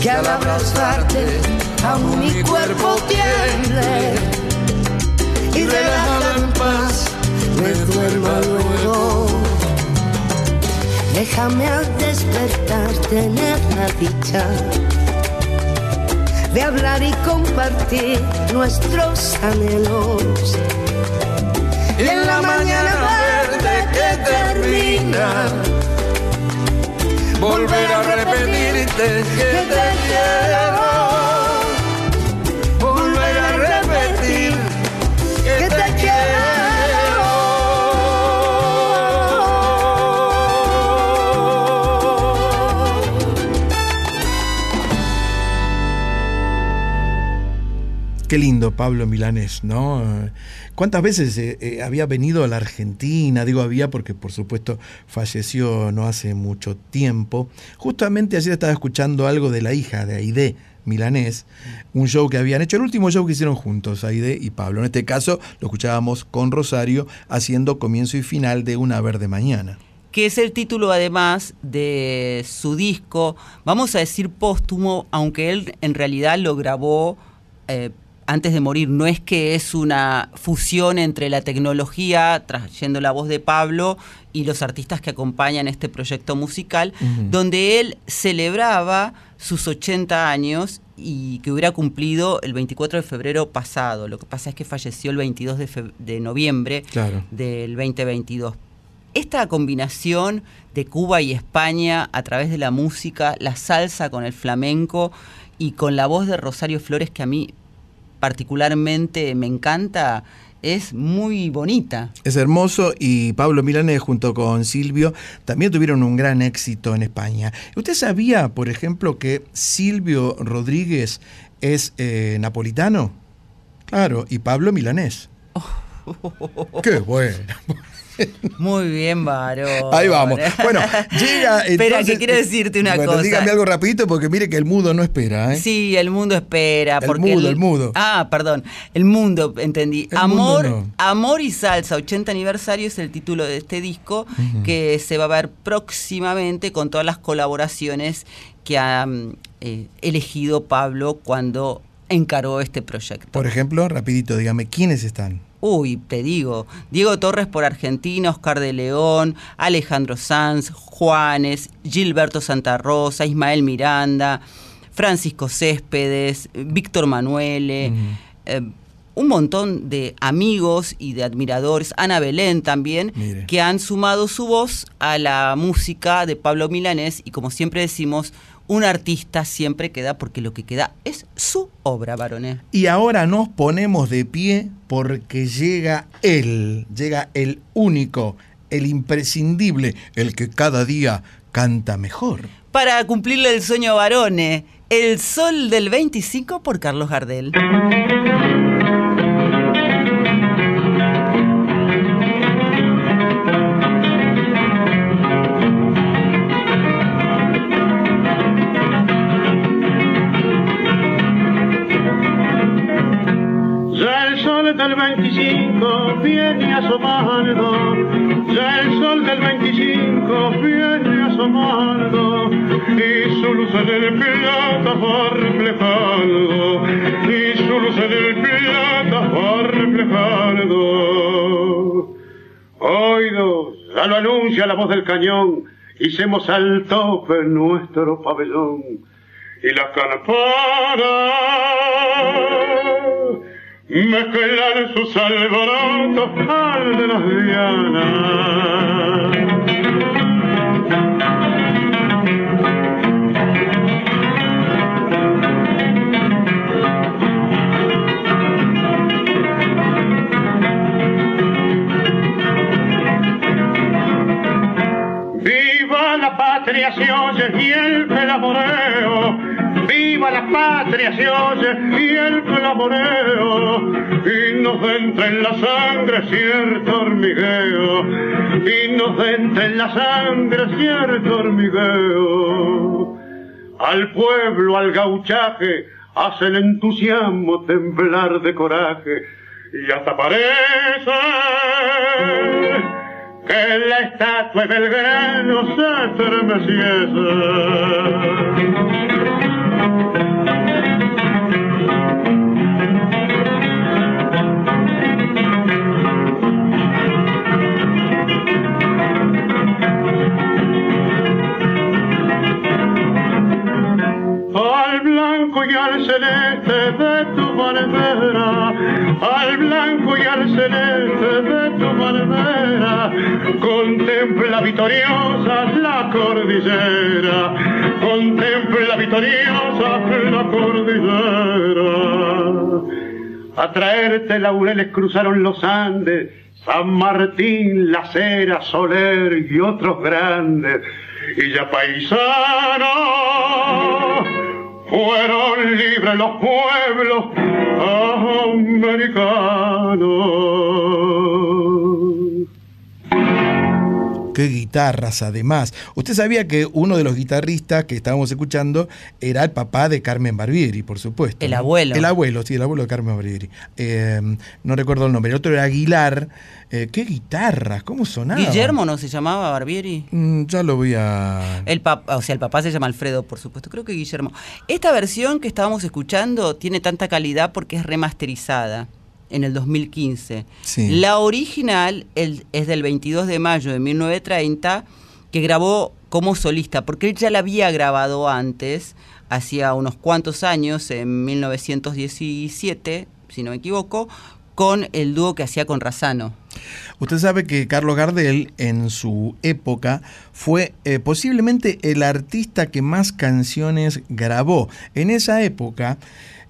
que al abrazarte aún mi cuerpo tiemble y relajado en paz me duerma luego. Déjame al despertar tener la dicha de hablar y compartir nuestros anhelos. Y en la mañana verde que termina, volver a repetirte que te quiero. Qué lindo Pablo Milanés, ¿no? ¿Cuántas veces eh, eh, había venido a la Argentina? Digo había porque por supuesto falleció no hace mucho tiempo. Justamente ayer estaba escuchando algo de la hija de Aide Milanés, un show que habían hecho, el último show que hicieron juntos, Aide y Pablo. En este caso lo escuchábamos con Rosario haciendo comienzo y final de Una Verde Mañana. que es el título además de su disco, vamos a decir póstumo, aunque él en realidad lo grabó eh, antes de morir. No es que es una fusión entre la tecnología, trayendo la voz de Pablo, y los artistas que acompañan este proyecto musical, donde él celebraba sus 80 años y que hubiera cumplido el 24 de febrero pasado. Lo que pasa es que falleció el 22 de, feb- de noviembre Claro. del 2022. Esta combinación de Cuba y España a través de la música, la salsa con el flamenco y con la voz de Rosario Flores que a mí particularmente me encanta, es muy bonita. Es hermoso y Pablo Milanés junto con Silvio también tuvieron un gran éxito en España. ¿Usted sabía, por ejemplo, que Silvio Rodríguez es eh, napolitano? Claro, y Pablo Milanés. <laughs> Qué bueno. <laughs> Muy bien, varón. Ahí vamos. Bueno, <laughs> llega. Espera, que quiero decirte una Bueno, cosa. Dígame algo rapidito porque mire que el mudo no espera. ¿eh? Sí, el mundo espera. El porque mudo, el mudo. Ah, perdón. El mundo, entendí. El Amor, mundo no. Amor y Salsa, 80 aniversario es el título de este disco que se va a ver próximamente con todas las colaboraciones que ha mm, eh, elegido Pablo cuando encaró este proyecto. Por ejemplo, rapidito, dígame, ¿quiénes están? Uy, te digo, Diego Torres por Argentina, Oscar de León, Alejandro Sanz, Juanes, Gilberto Santa Rosa, Ismael Miranda, Francisco Céspedes, Víctor Manuele, eh, un montón de amigos y de admiradores, Ana Belén también, Mire. que han sumado su voz a la música de Pablo Milanés y como siempre decimos, un artista siempre queda porque lo que queda es su obra, varones. Y ahora nos ponemos de pie porque llega él, llega el único, el imprescindible, el que cada día canta mejor. para cumplirle el sueño a varones. El sol del 25 por Carlos Gardel. 25 viene asomando, ya el sol del 25 viene asomando, y su luz en el plata va reflejando, y su luz en el plata va reflejando. Oídos, ya lo anuncia la voz del cañón, hicimos al tope nuestro pabellón, y las campanas mezclan sus alborotos al de las Viva la patria se oye y el clamoreo. Viva la patria se oye y el clamoreo. Y nos entra en la sangre cierto hormigueo. Y nos entra en la sangre cierto hormigueo. Al pueblo, al gauchaje, hace el entusiasmo temblar de coraje. Y hasta parece que la estatua de Belgrano se estremeciese. Al blanco y al celeste de tu bandera, al blanco y al celeste de tu bandera, contempla victoriosa la cordillera, contempla victoriosa la cordillera. A traerte laureles cruzaron los Andes, San Martín, La Cera, Soler y otros grandes. Y ya paisanos fueron libres los pueblos americanos. Qué guitarras además. Usted sabía que uno de los guitarristas que estábamos escuchando era el papá de Carmen Barbieri, por supuesto. El ¿no? abuelo. El abuelo, sí, el abuelo de Carmen Barbieri. Eh, no recuerdo el nombre. El otro era Aguilar. Eh, qué guitarras, cómo sonaba. Guillermo no se llamaba Barbieri. Mm, ya lo voy a... El papá, o sea, el papá se llama Alfredo, por supuesto. Creo que Guillermo. Esta versión que estábamos escuchando tiene tanta calidad porque es remasterizada en el 2015. Sí. La original el- es del 22 de mayo de 1930, que grabó como solista, porque él ya la había grabado antes, hacía unos cuantos años, en 1917, si no me equivoco, con el dúo que hacía con Razano. Usted sabe que Carlos Gardel en su época fue eh, posiblemente el artista que más canciones grabó. En esa época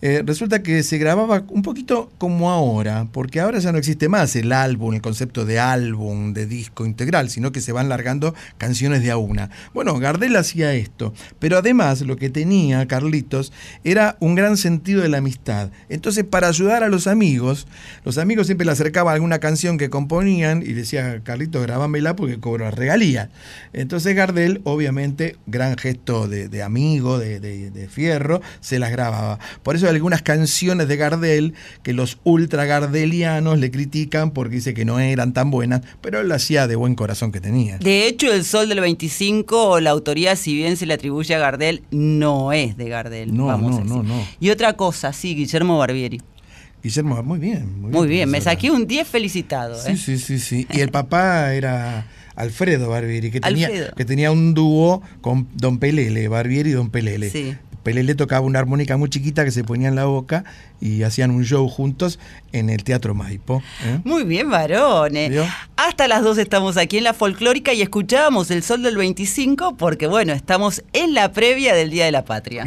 eh, resulta que se grababa un poquito como ahora, porque ahora ya no existe más el álbum, el concepto de álbum, de disco integral, sino que se van largando canciones de a una. Bueno, Gardel hacía esto, pero además lo que tenía Carlitos era un gran sentido de la amistad. Entonces, para ayudar a los amigos, los amigos siempre le acercaban alguna canción que componían y decía, Carlitos, grabámela porque cobro regalía. Entonces Gardel, obviamente, gran gesto de, amigo, de- de fierro, se las grababa. Por eso algunas canciones de Gardel que los ultra gardelianos le critican porque dice que no eran tan buenas, pero él lo hacía de buen corazón que tenía. De hecho, El Sol del 25, la autoría, si bien se le atribuye a Gardel, no es de Gardel. No, vamos no, a decir. no, no. Y otra cosa, sí, Guillermo Barbieri. Guillermo, muy bien. Muy, Muy bien, me saqué un 10 felicitado. Sí, ¿eh? sí, sí, sí. Y el papá era Alfredo Barbieri, que tenía, Alfredo. que tenía un dúo con Don Pelele, Barbieri y Don Pelele. Sí. Pelele tocaba una armónica muy chiquita que se ponía en la boca y hacían un show juntos en el Teatro Maipo. ¿eh? Muy bien, varones. ¿Vio? Hasta las dos estamos aquí en la folclórica y escuchábamos el sol del 25 porque, bueno, estamos en la previa del Día de la Patria.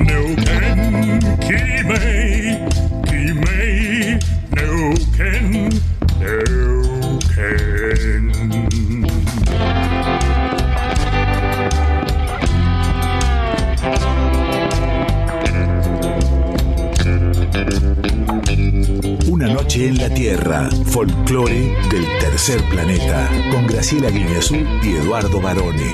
Noche en la Tierra, folclore del tercer planeta, con Graciela Guineazú y Eduardo Barone.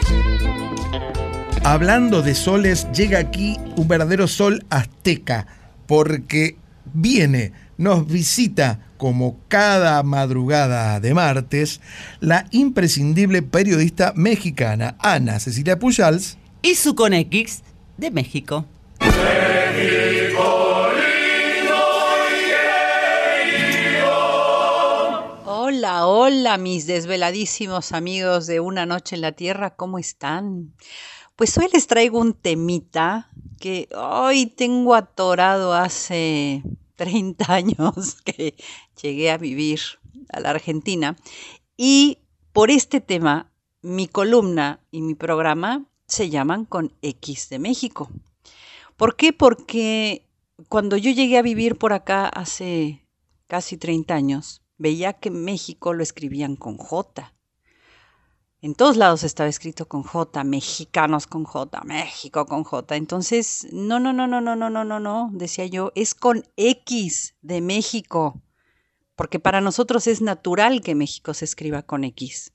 Hablando de soles, llega aquí un verdadero sol azteca, porque viene, nos visita como cada madrugada de martes, la imprescindible periodista mexicana Ana Cecilia Pujals. Y su Conex de México. Hola, hola, mis desveladísimos amigos de Una Noche en la Tierra, ¿cómo están? Pues hoy les traigo un temita que hoy tengo atorado hace <laughs> 30 años <laughs> que llegué a vivir a la Argentina y por este tema mi columna y mi programa se llaman con X de México. ¿Por qué? Porque cuando yo llegué a vivir por acá hace casi 30 años, veía que México lo escribían con J. En todos lados estaba escrito con J, mexicanos con J, México con J. Entonces, no, no, no, no, no, no, no, no, no, decía yo, es con X de México, porque para nosotros es natural que México se escriba con X.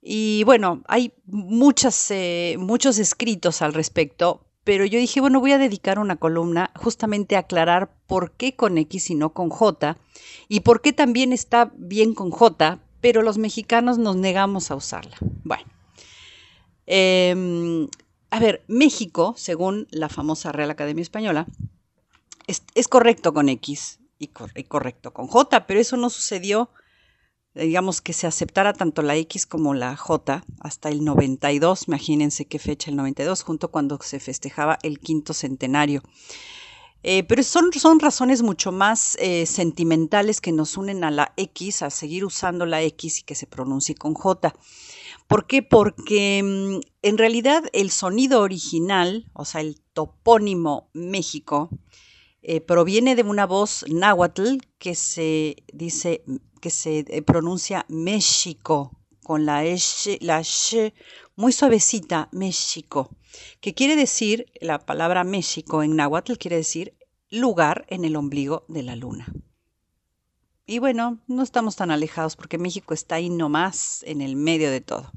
Y bueno, hay muchas, eh, muchos escritos al respecto, pero yo dije, bueno, voy a dedicar una columna justamente a aclarar por qué con X y no con J, y por qué también está bien con J, pero los mexicanos nos negamos a usarla. Bueno, eh, a ver, México, según la famosa Real Academia Española, es, correcto con X y, y correcto con J, pero eso no sucedió digamos que se aceptara tanto la X como la J hasta el 92, imagínense qué fecha el 92, junto cuando se festejaba el quinto centenario. Eh, pero son, son razones mucho más eh, sentimentales que nos unen a la X, a seguir usando la X y que se pronuncie con J. ¿Por qué? Porque mm, en realidad el sonido original, o sea, el topónimo México, eh, proviene de una voz náhuatl que se dice que se eh, pronuncia México con la sh, la muy suavecita, México, que quiere decir, la palabra México en náhuatl quiere decir lugar en el ombligo de la luna. Y bueno, no estamos tan alejados porque México está ahí nomás en el medio de todo.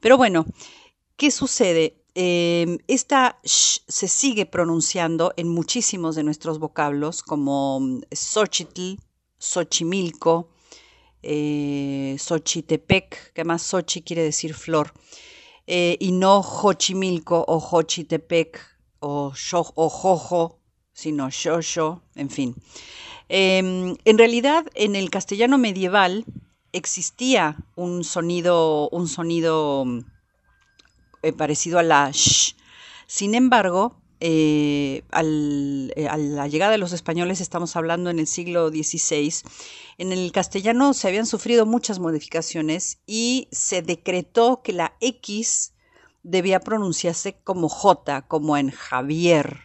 Pero bueno, ¿qué sucede? Eh, esta sh se sigue pronunciando en muchísimos de nuestros vocablos, como mm, Xochitl, Xochimilco, eh, Xochitepec, que más Xochi quiere decir flor, eh, y no Xochimilco o Xochitepec o, o Jojo, sino Xoxo, en fin. Em, en realidad, en el castellano medieval existía un sonido, un sonido eh, parecido a la sh. Sin embargo, eh, al- eh, a la llegada de los españoles, estamos hablando en el siglo XVI, en el castellano se habían sufrido muchas modificaciones y se decretó que la X debía pronunciarse como J, como en Javier,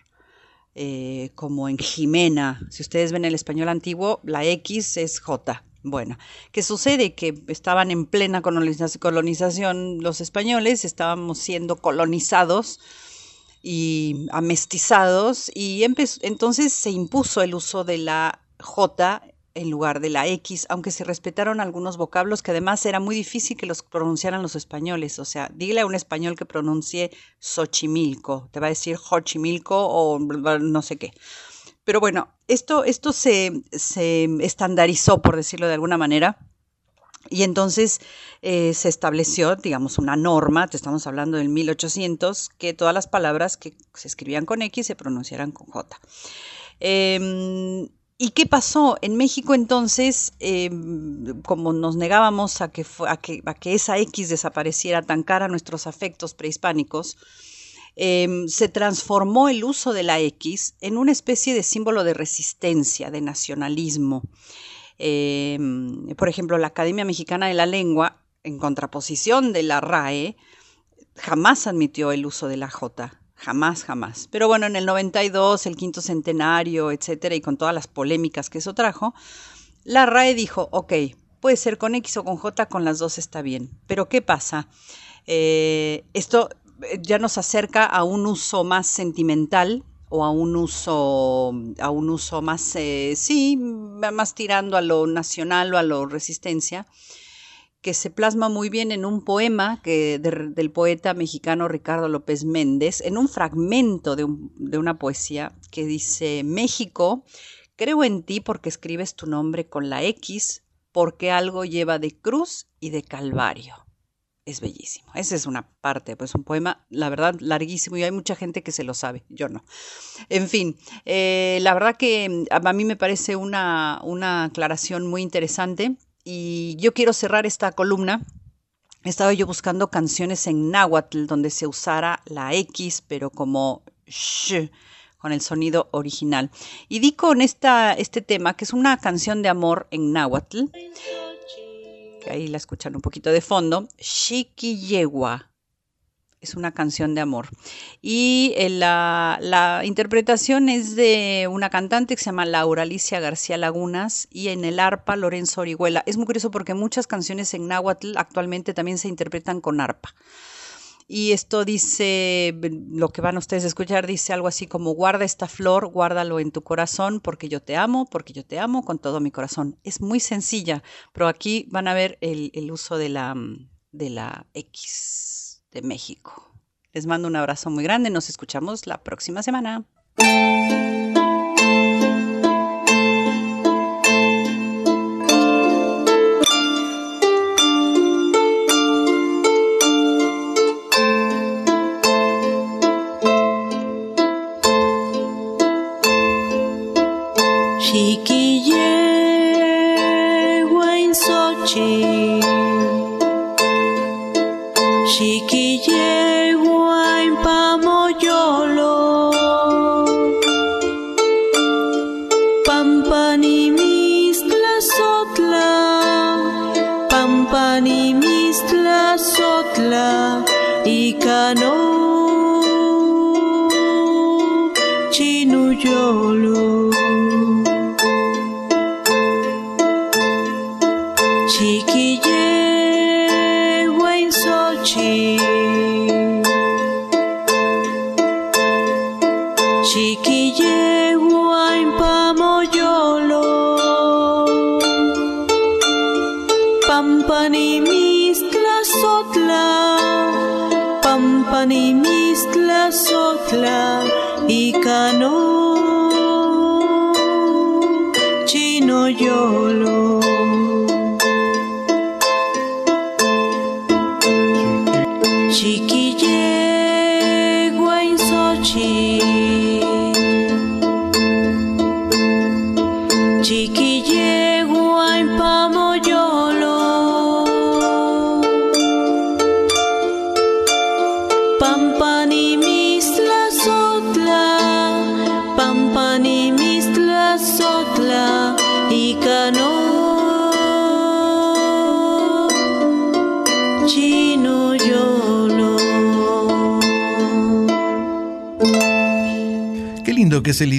eh, como en Jimena. Si ustedes ven el español antiguo, la X es J. Bueno, ¿qué sucede? Que estaban en plena coloniza- colonización los españoles, estábamos siendo colonizados y amestizados y entonces se impuso el uso de la J en lugar de la X, aunque se respetaron algunos vocablos que además era muy difícil que los pronunciaran los españoles. O sea, dile a un español que pronuncie Xochimilco, te va a decir Xochimilco o no sé qué. Pero bueno, esto, esto se, se estandarizó, por decirlo de alguna manera, y entonces eh, se estableció, digamos, una norma, te estamos hablando del 1800, que todas las palabras que se escribían con X se pronunciaran con J. Em, ¿Y qué pasó? En México entonces, em, como nos negábamos a que, esa X desapareciera tan cara a nuestros afectos prehispánicos, em, se transformó el uso de la X en una especie de símbolo de resistencia, de nacionalismo. Em, por ejemplo, la Academia Mexicana de la Lengua, en contraposición de la RAE, jamás admitió el uso de la J. Jamás, jamás. Pero bueno, en el 92, el quinto centenario, etcétera, y con todas las polémicas que eso trajo, la RAE dijo, ok, puede ser con X o con J, con las dos está bien. Pero ¿qué pasa? Eh, esto eh, ya nos acerca a un uso más sentimental o a un uso, a un uso más, eh, sí, más tirando a lo nacional o a lo resistencia que se plasma muy bien en un poema que, de- del poeta mexicano Ricardo López Méndez, en un fragmento de, un- de una poesía que dice, México, creo en ti porque escribes tu nombre con la X, porque algo lleva de cruz y de calvario. Es bellísimo. Esa es una parte, pues un poema, la verdad, larguísimo y hay mucha gente que se lo sabe, yo no. En fin, eh, la verdad que mm, a mí me parece una, una aclaración muy interesante y yo quiero cerrar esta columna. Estaba yo buscando canciones en náhuatl donde se usara la X, pero como sh, con el sonido original. Y di con esta, este tema, que es una canción de amor en náhuatl, ahí la escuchan un poquito de fondo, Xiquillewa. Es una canción de amor. Y eh, la, la interpretación es de una cantante que se llama Laura Alicia García Lagunas y en el arpa Lorenzo Orihuela. Es muy curioso porque muchas canciones en náhuatl actualmente también se interpretan con arpa. Y esto dice, lo que van ustedes a escuchar, dice algo así como, guarda esta flor, guárdalo en tu corazón, porque yo te amo, porque yo te amo con todo mi corazón. Es muy sencilla, pero aquí van a ver el, el uso de la, de la X de México. Les mando un abrazo muy grande, nos escuchamos la próxima semana.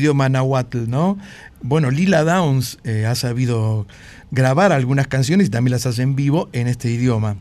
Idioma nahuatl, ¿no? Bueno, Lila Downs eh, ha sabido grabar algunas canciones y también las hace en vivo en este idioma.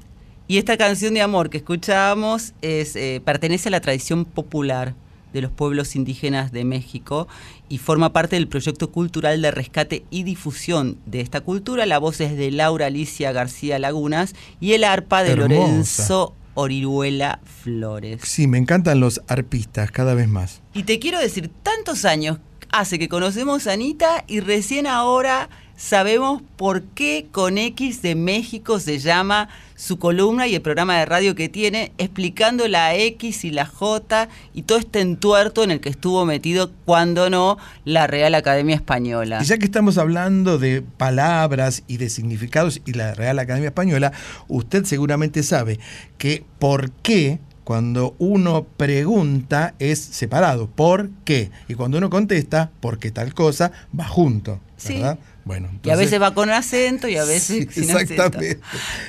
Y esta canción de amor que escuchábamos es, eh, pertenece a la tradición popular de los pueblos indígenas de México y forma parte del proyecto cultural de rescate y difusión de esta cultura. La voz es de Laura Alicia García Lagunas y el arpa de Hermosa. Lorenzo Orihuela Flores. Sí, me encantan los arpistas cada vez más. Y te quiero decir, tantos años hace que conocemos a Anita y recién ahora sabemos por qué con X de México se llama su columna y el programa de radio que tiene, explicando la X y la J y todo este entuerto en el que estuvo metido, cuando no, la Real Academia Española. Y ya que estamos hablando de palabras y de significados y la Real Academia Española, usted seguramente sabe que por qué cuando uno pregunta es separado, ¿por qué? Y cuando uno contesta, ¿por qué tal cosa? Va junto, Sí. ¿verdad? Bueno, Y a veces va con acento y a veces Sí, sin acento. exactamente.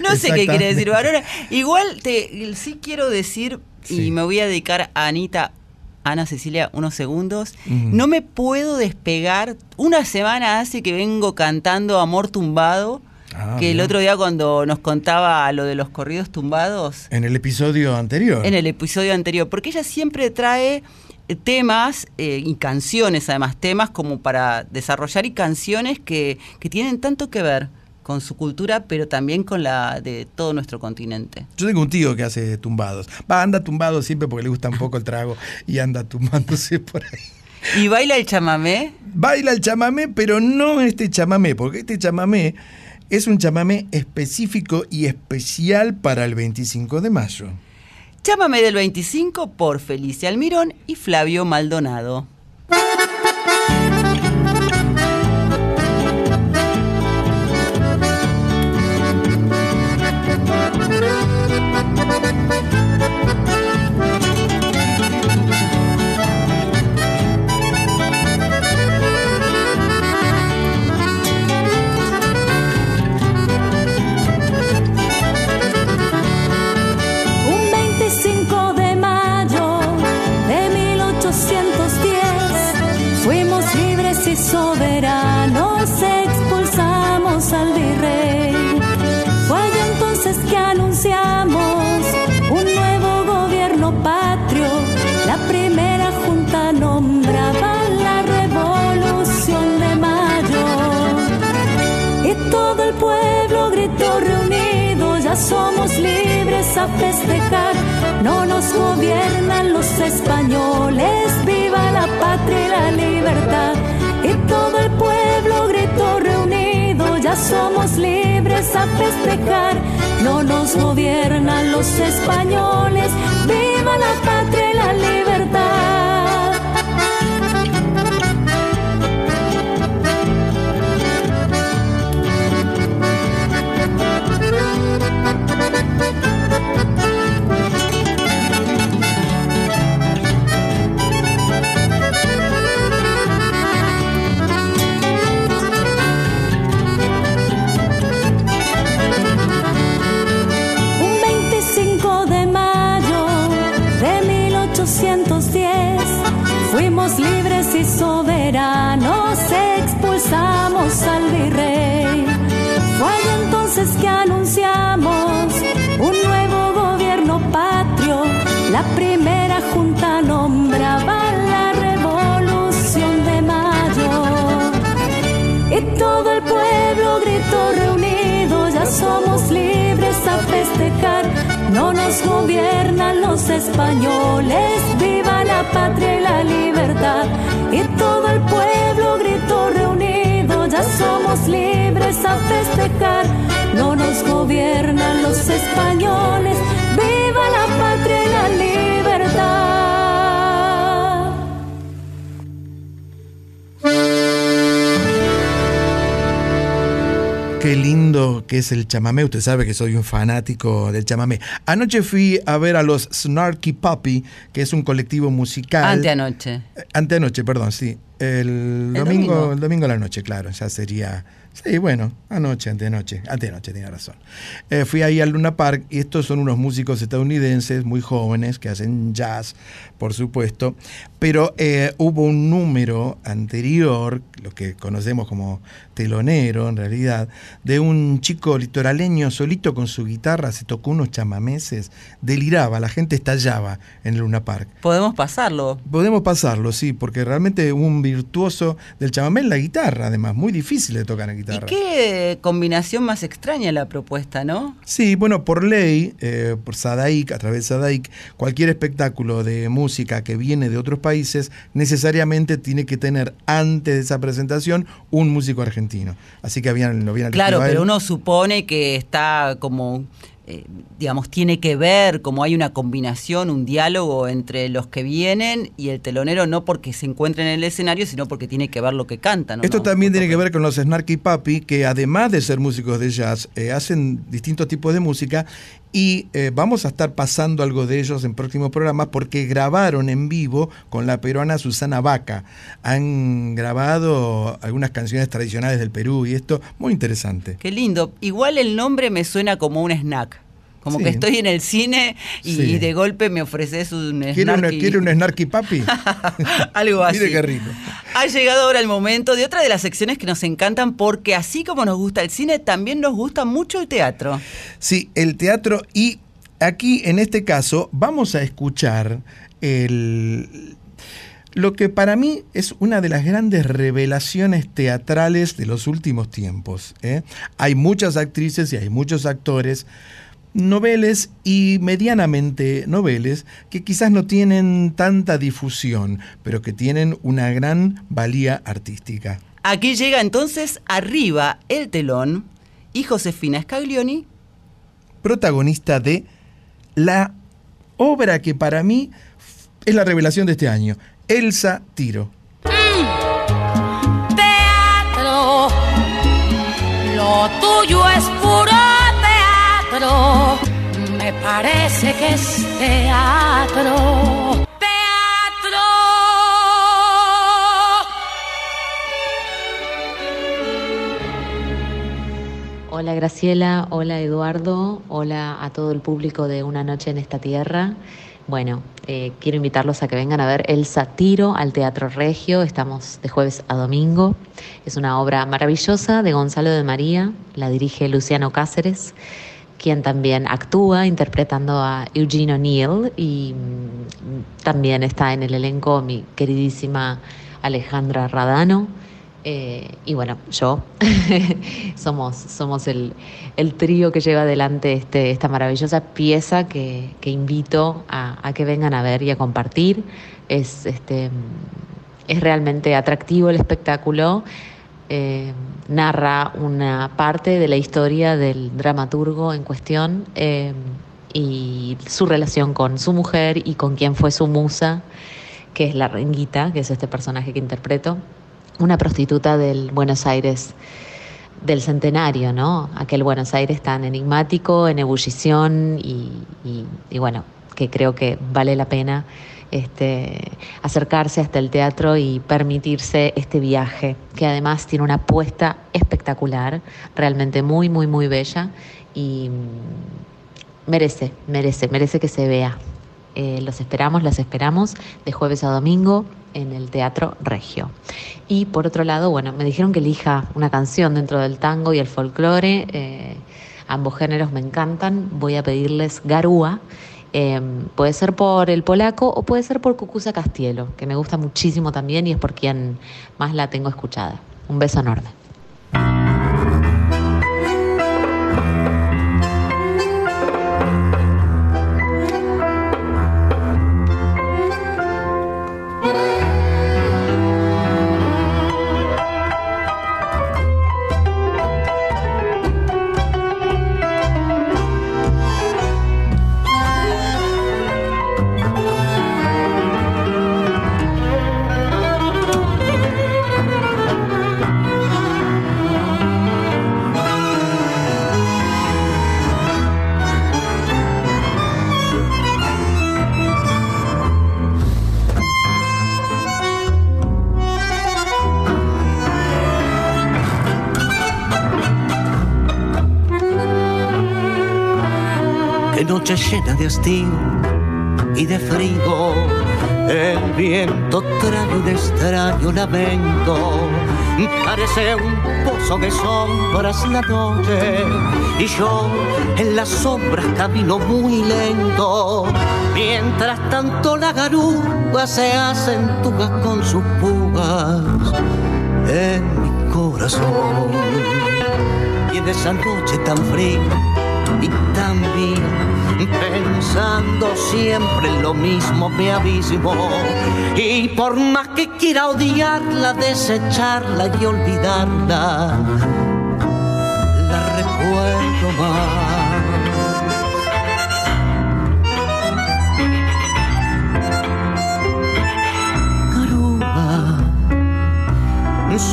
No sé qué quiere decir. Varona. Igual te, sí quiero decir, y me voy a dedicar a Anita, Ana Cecilia, unos segundos. Mm. No me puedo despegar. Una semana hace que vengo cantando Amor Tumbado. Ah, que el otro día cuando nos contaba lo de los corridos tumbados, En el episodio anterior. en el episodio anterior, porque ella siempre trae eh, temas eh, y canciones, además, temas como para desarrollar y canciones que, que tienen tanto que ver con su cultura, pero también con la de todo nuestro continente. Yo tengo un tío que hace tumbados. Va, anda tumbado siempre porque le gusta un poco el trago y anda tumbándose por ahí. ¿Y baila el chamamé? Baila el chamamé, pero no este chamamé, porque este chamamé es un chamamé específico y especial para el 25 de mayo. Chámame del 25 por Felicia Almirón y Flavio Maldonado. Festejar, no nos gobiernan los españoles, viva la patria y la libertad. Y todo el pueblo gritó reunido, ya somos libres a festejar, no nos gobiernan los españoles, viva la patria y la libertad. Festejar, No nos gobiernan los españoles, viva la patria y la libertad. Y todo el pueblo gritó reunido, ya somos libres a festejar. No nos gobiernan los españoles, Qué lindo que es el chamamé. Usted sabe que soy un fanático del chamamé. Anoche fui a ver a los Snarky Puppy, que es un colectivo musical. Anteanoche. Eh, Anteanoche, perdón, sí. El, El domingo, domingo. el domingo a la noche, claro, ya sería. Sí, bueno, anoche, antenoche, antenoche, tiene razón. Eh, fui ahí al Luna Park y estos son unos músicos estadounidenses muy jóvenes que hacen jazz, por supuesto, pero eh, hubo un número anterior, lo que conocemos como telonero en realidad, de un chico litoraleño solito con su guitarra, se tocó unos chamameses, deliraba, la gente estallaba en el Luna Park. Podemos pasarlo. Podemos pasarlo, sí, porque realmente un virtuoso del chamamé en la guitarra, además, muy difícil de tocar en guitarra. Qué combinación más extraña la propuesta, ¿no? Sí, bueno, por ley, eh, por SADAIC, a través de SADAIC, cualquier espectáculo de música que viene de otros países necesariamente tiene que tener antes de esa presentación un músico argentino. Así que habían, lo habían Claro, él. pero uno supone que está como, eh, digamos, tiene que ver, como hay una combinación, un diálogo entre los que vienen y el telonero, no porque se encuentren en el escenario, sino porque tiene que ver lo que cantan. ¿no? Esto No, también tiene que ver con los Snarky Papi, que además de ser músicos de jazz, eh, hacen distintos tipos de música y eh, vamos a estar pasando algo de ellos en próximos programas porque grabaron en vivo con la peruana Susana Vaca. Han grabado algunas canciones tradicionales del Perú y esto, muy interesante. Qué lindo. Igual el nombre me suena como un snack. Como Sí. que estoy en el cine y Sí. de golpe me ofreces un ¿Quiere, una- snarky. ¿Quiere un Snarky Papi? <laughs> Algo así. Mire qué rico. Ha llegado ahora el momento de otra de las secciones que nos encantan porque así como nos gusta el cine, también nos gusta mucho el teatro. Sí, el teatro y aquí en este caso vamos a escuchar el, lo que para mí es una de las grandes revelaciones teatrales de los últimos tiempos. ¿eh? Hay muchas actrices y hay muchos actores noveles y medianamente noveles que quizás no tienen tanta difusión, pero que tienen una gran valía artística. Aquí llega entonces arriba el telón y Josefina Scaglioni. protagonista de la obra que para mí es la revelación de este año, Elsa Tiro. Teatro, lo tuyo es teatro. Me parece que es teatro. Teatro. Hola Graciela, hola Eduardo, hola a todo el público de Una Noche en esta Tierra. Bueno, eh, quiero invitarlos a que vengan a ver El Satiro al Teatro Regio. Estamos de jueves a domingo. Es una obra maravillosa de Gonzalo de María, la dirige Luciano Cáceres, quien también actúa interpretando a Eugene O'Neill y mm, también está en el elenco mi queridísima Alejandra Radano. Eh, y bueno, yo <laughs> somos, somos el, el trío que lleva adelante este, esta maravillosa pieza que, que invito a, a que vengan a ver y a compartir. Es, este, es realmente atractivo el espectáculo. Eh, narra una parte de la historia del dramaturgo en cuestión eh, y su relación con su mujer y con quien fue su musa, que es la Renguita, que es este personaje que interpreto una prostituta del Buenos Aires del centenario, ¿no? Aquel Buenos Aires tan enigmático, en ebullición y, bueno, que creo que vale la pena este, acercarse hasta el teatro y permitirse este viaje, que además tiene una apuesta espectacular, realmente muy, muy, muy bella y mm, merece, merece, merece que se vea. Eh, los esperamos, las esperamos de jueves a domingo en el Teatro Regio. Y por otro lado, bueno, me dijeron que elija una canción dentro del tango y el folclore. eh, ambos géneros me encantan. Voy a pedirles Garúa. Eh, puede ser por el polaco o puede ser por Cucuza Castielo, que me gusta muchísimo también y es por quien más la tengo escuchada. Un beso enorme. Llena de hastío y de frío. El viento trae un extraño lamento. Parece un pozo de sombras la noche. Y yo en las sombras camino muy lento. Mientras tanto la garúa se acentuga con sus pugas en mi corazón. Y en esa noche tan fría y pensando siempre en lo mismo me abismo y por más que quiera odiarla, desecharla y olvidarla, la recuerdo más.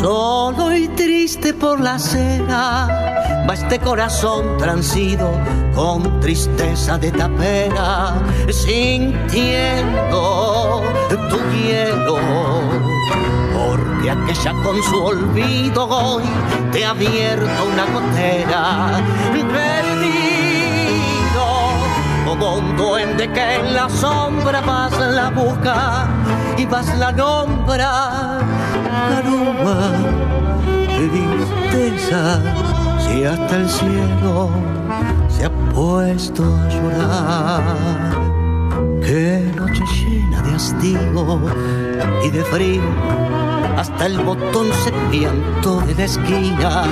Solo y triste por la acera va este corazón transido con tristeza de tapera, sintiendo tu hielo. Porque aquella con su olvido hoy te ha abierto una gotera. Perdido como un duende que en la sombra vas la busca y vas la nombra. Caruma, tristeza si hasta el cielo puesto a llorar. Qué noche llena de hastío y de frío, hasta el botón se piantó de la esquina.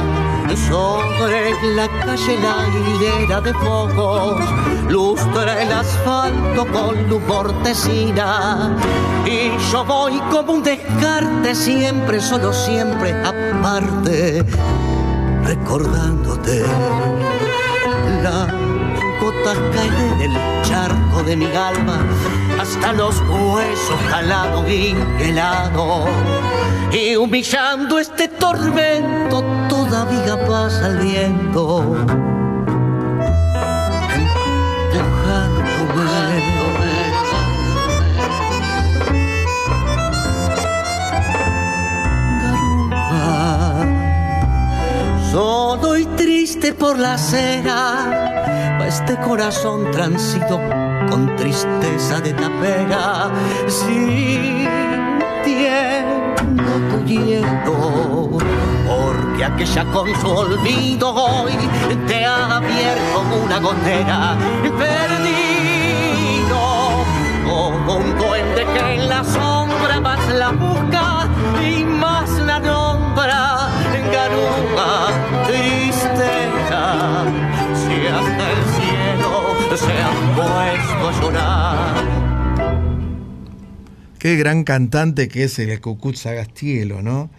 Sobre la calle la hilera de focos lustra el asfalto con luz mortecina. Y yo voy como un descarte, siempre, solo siempre, aparte recordándote. Las gotas caen en el charco de mi alma hasta los huesos calados y helados. Y humillando este tormento todavía pasa el viento. Solo y triste por la acera, este corazón transito con tristeza de tapera, sintiendo tu hielo, porque aquella con su olvido hoy te ha abierto una gotera, perdido como un duende que en la sombra más la busca se ha puesto a llorar. Qué gran cantante que es el Cucut Sagastielo, ¿no?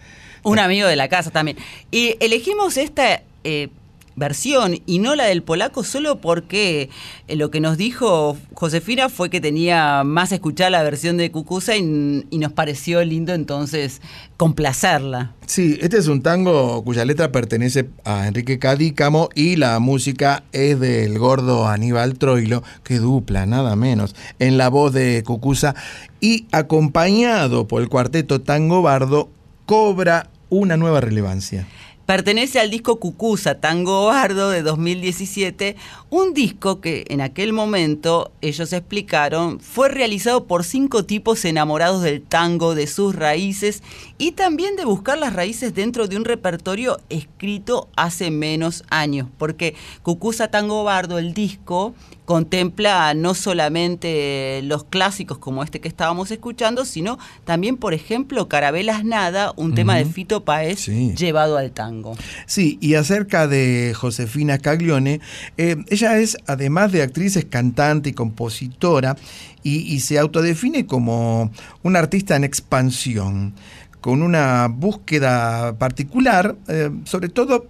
Un amigo de la casa también. Y elegimos esta eh, versión y no la del polaco solo porque eh, lo que nos dijo Josefina fue que tenía más escuchada la versión de Cucusa y, nos pareció lindo entonces complacerla. Sí, este es un tango cuya letra pertenece a Enrique Cadícamo y la música es del gordo Aníbal Troilo, que dupla, nada menos, en la voz de Cucusa y acompañado por el cuarteto Tango Bardo, cobra una nueva relevancia. Pertenece al disco Cucusa Tango Bardo de 2017, un disco que en aquel momento, ellos explicaron, fue realizado por cinco tipos enamorados del tango, de sus raíces y también de buscar las raíces dentro de un repertorio escrito hace menos años, porque Cucusa Tango Bardo, el disco, contempla no solamente los clásicos como este que estábamos escuchando, sino también, por ejemplo, Carabelas Nada, un tema de Fito Páez Sí. llevado al tango. Sí, y acerca de Josefina Scaglione, eh, ella es, además de actriz, es cantante y compositora y, y se autodefine como una artista en expansión, con una búsqueda particular, eh, sobre todo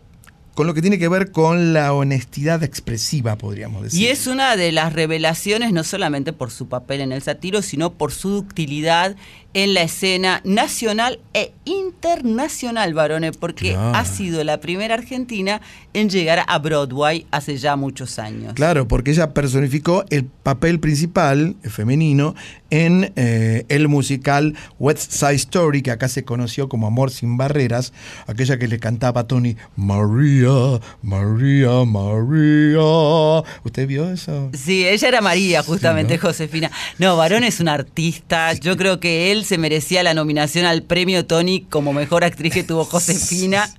con lo que tiene que ver con la honestidad expresiva, podríamos decir. Y es una de las revelaciones, no solamente por su papel en el satiro, sino por su ductilidad en la escena nacional e internacional, varones, porque Claro. ha sido la primera argentina en llegar a Broadway hace ya muchos años. Claro, porque ella personificó el papel principal femenino en eh, el musical West Side Story, que acá se conoció como Amor sin Barreras, aquella que le cantaba a Tony María, María, María. ¿Usted vio eso? Sí, ella era María, justamente, Josefina. No, Varón es un artista. Yo creo que él se merecía la nominación al premio Tony como mejor actriz que tuvo Josefina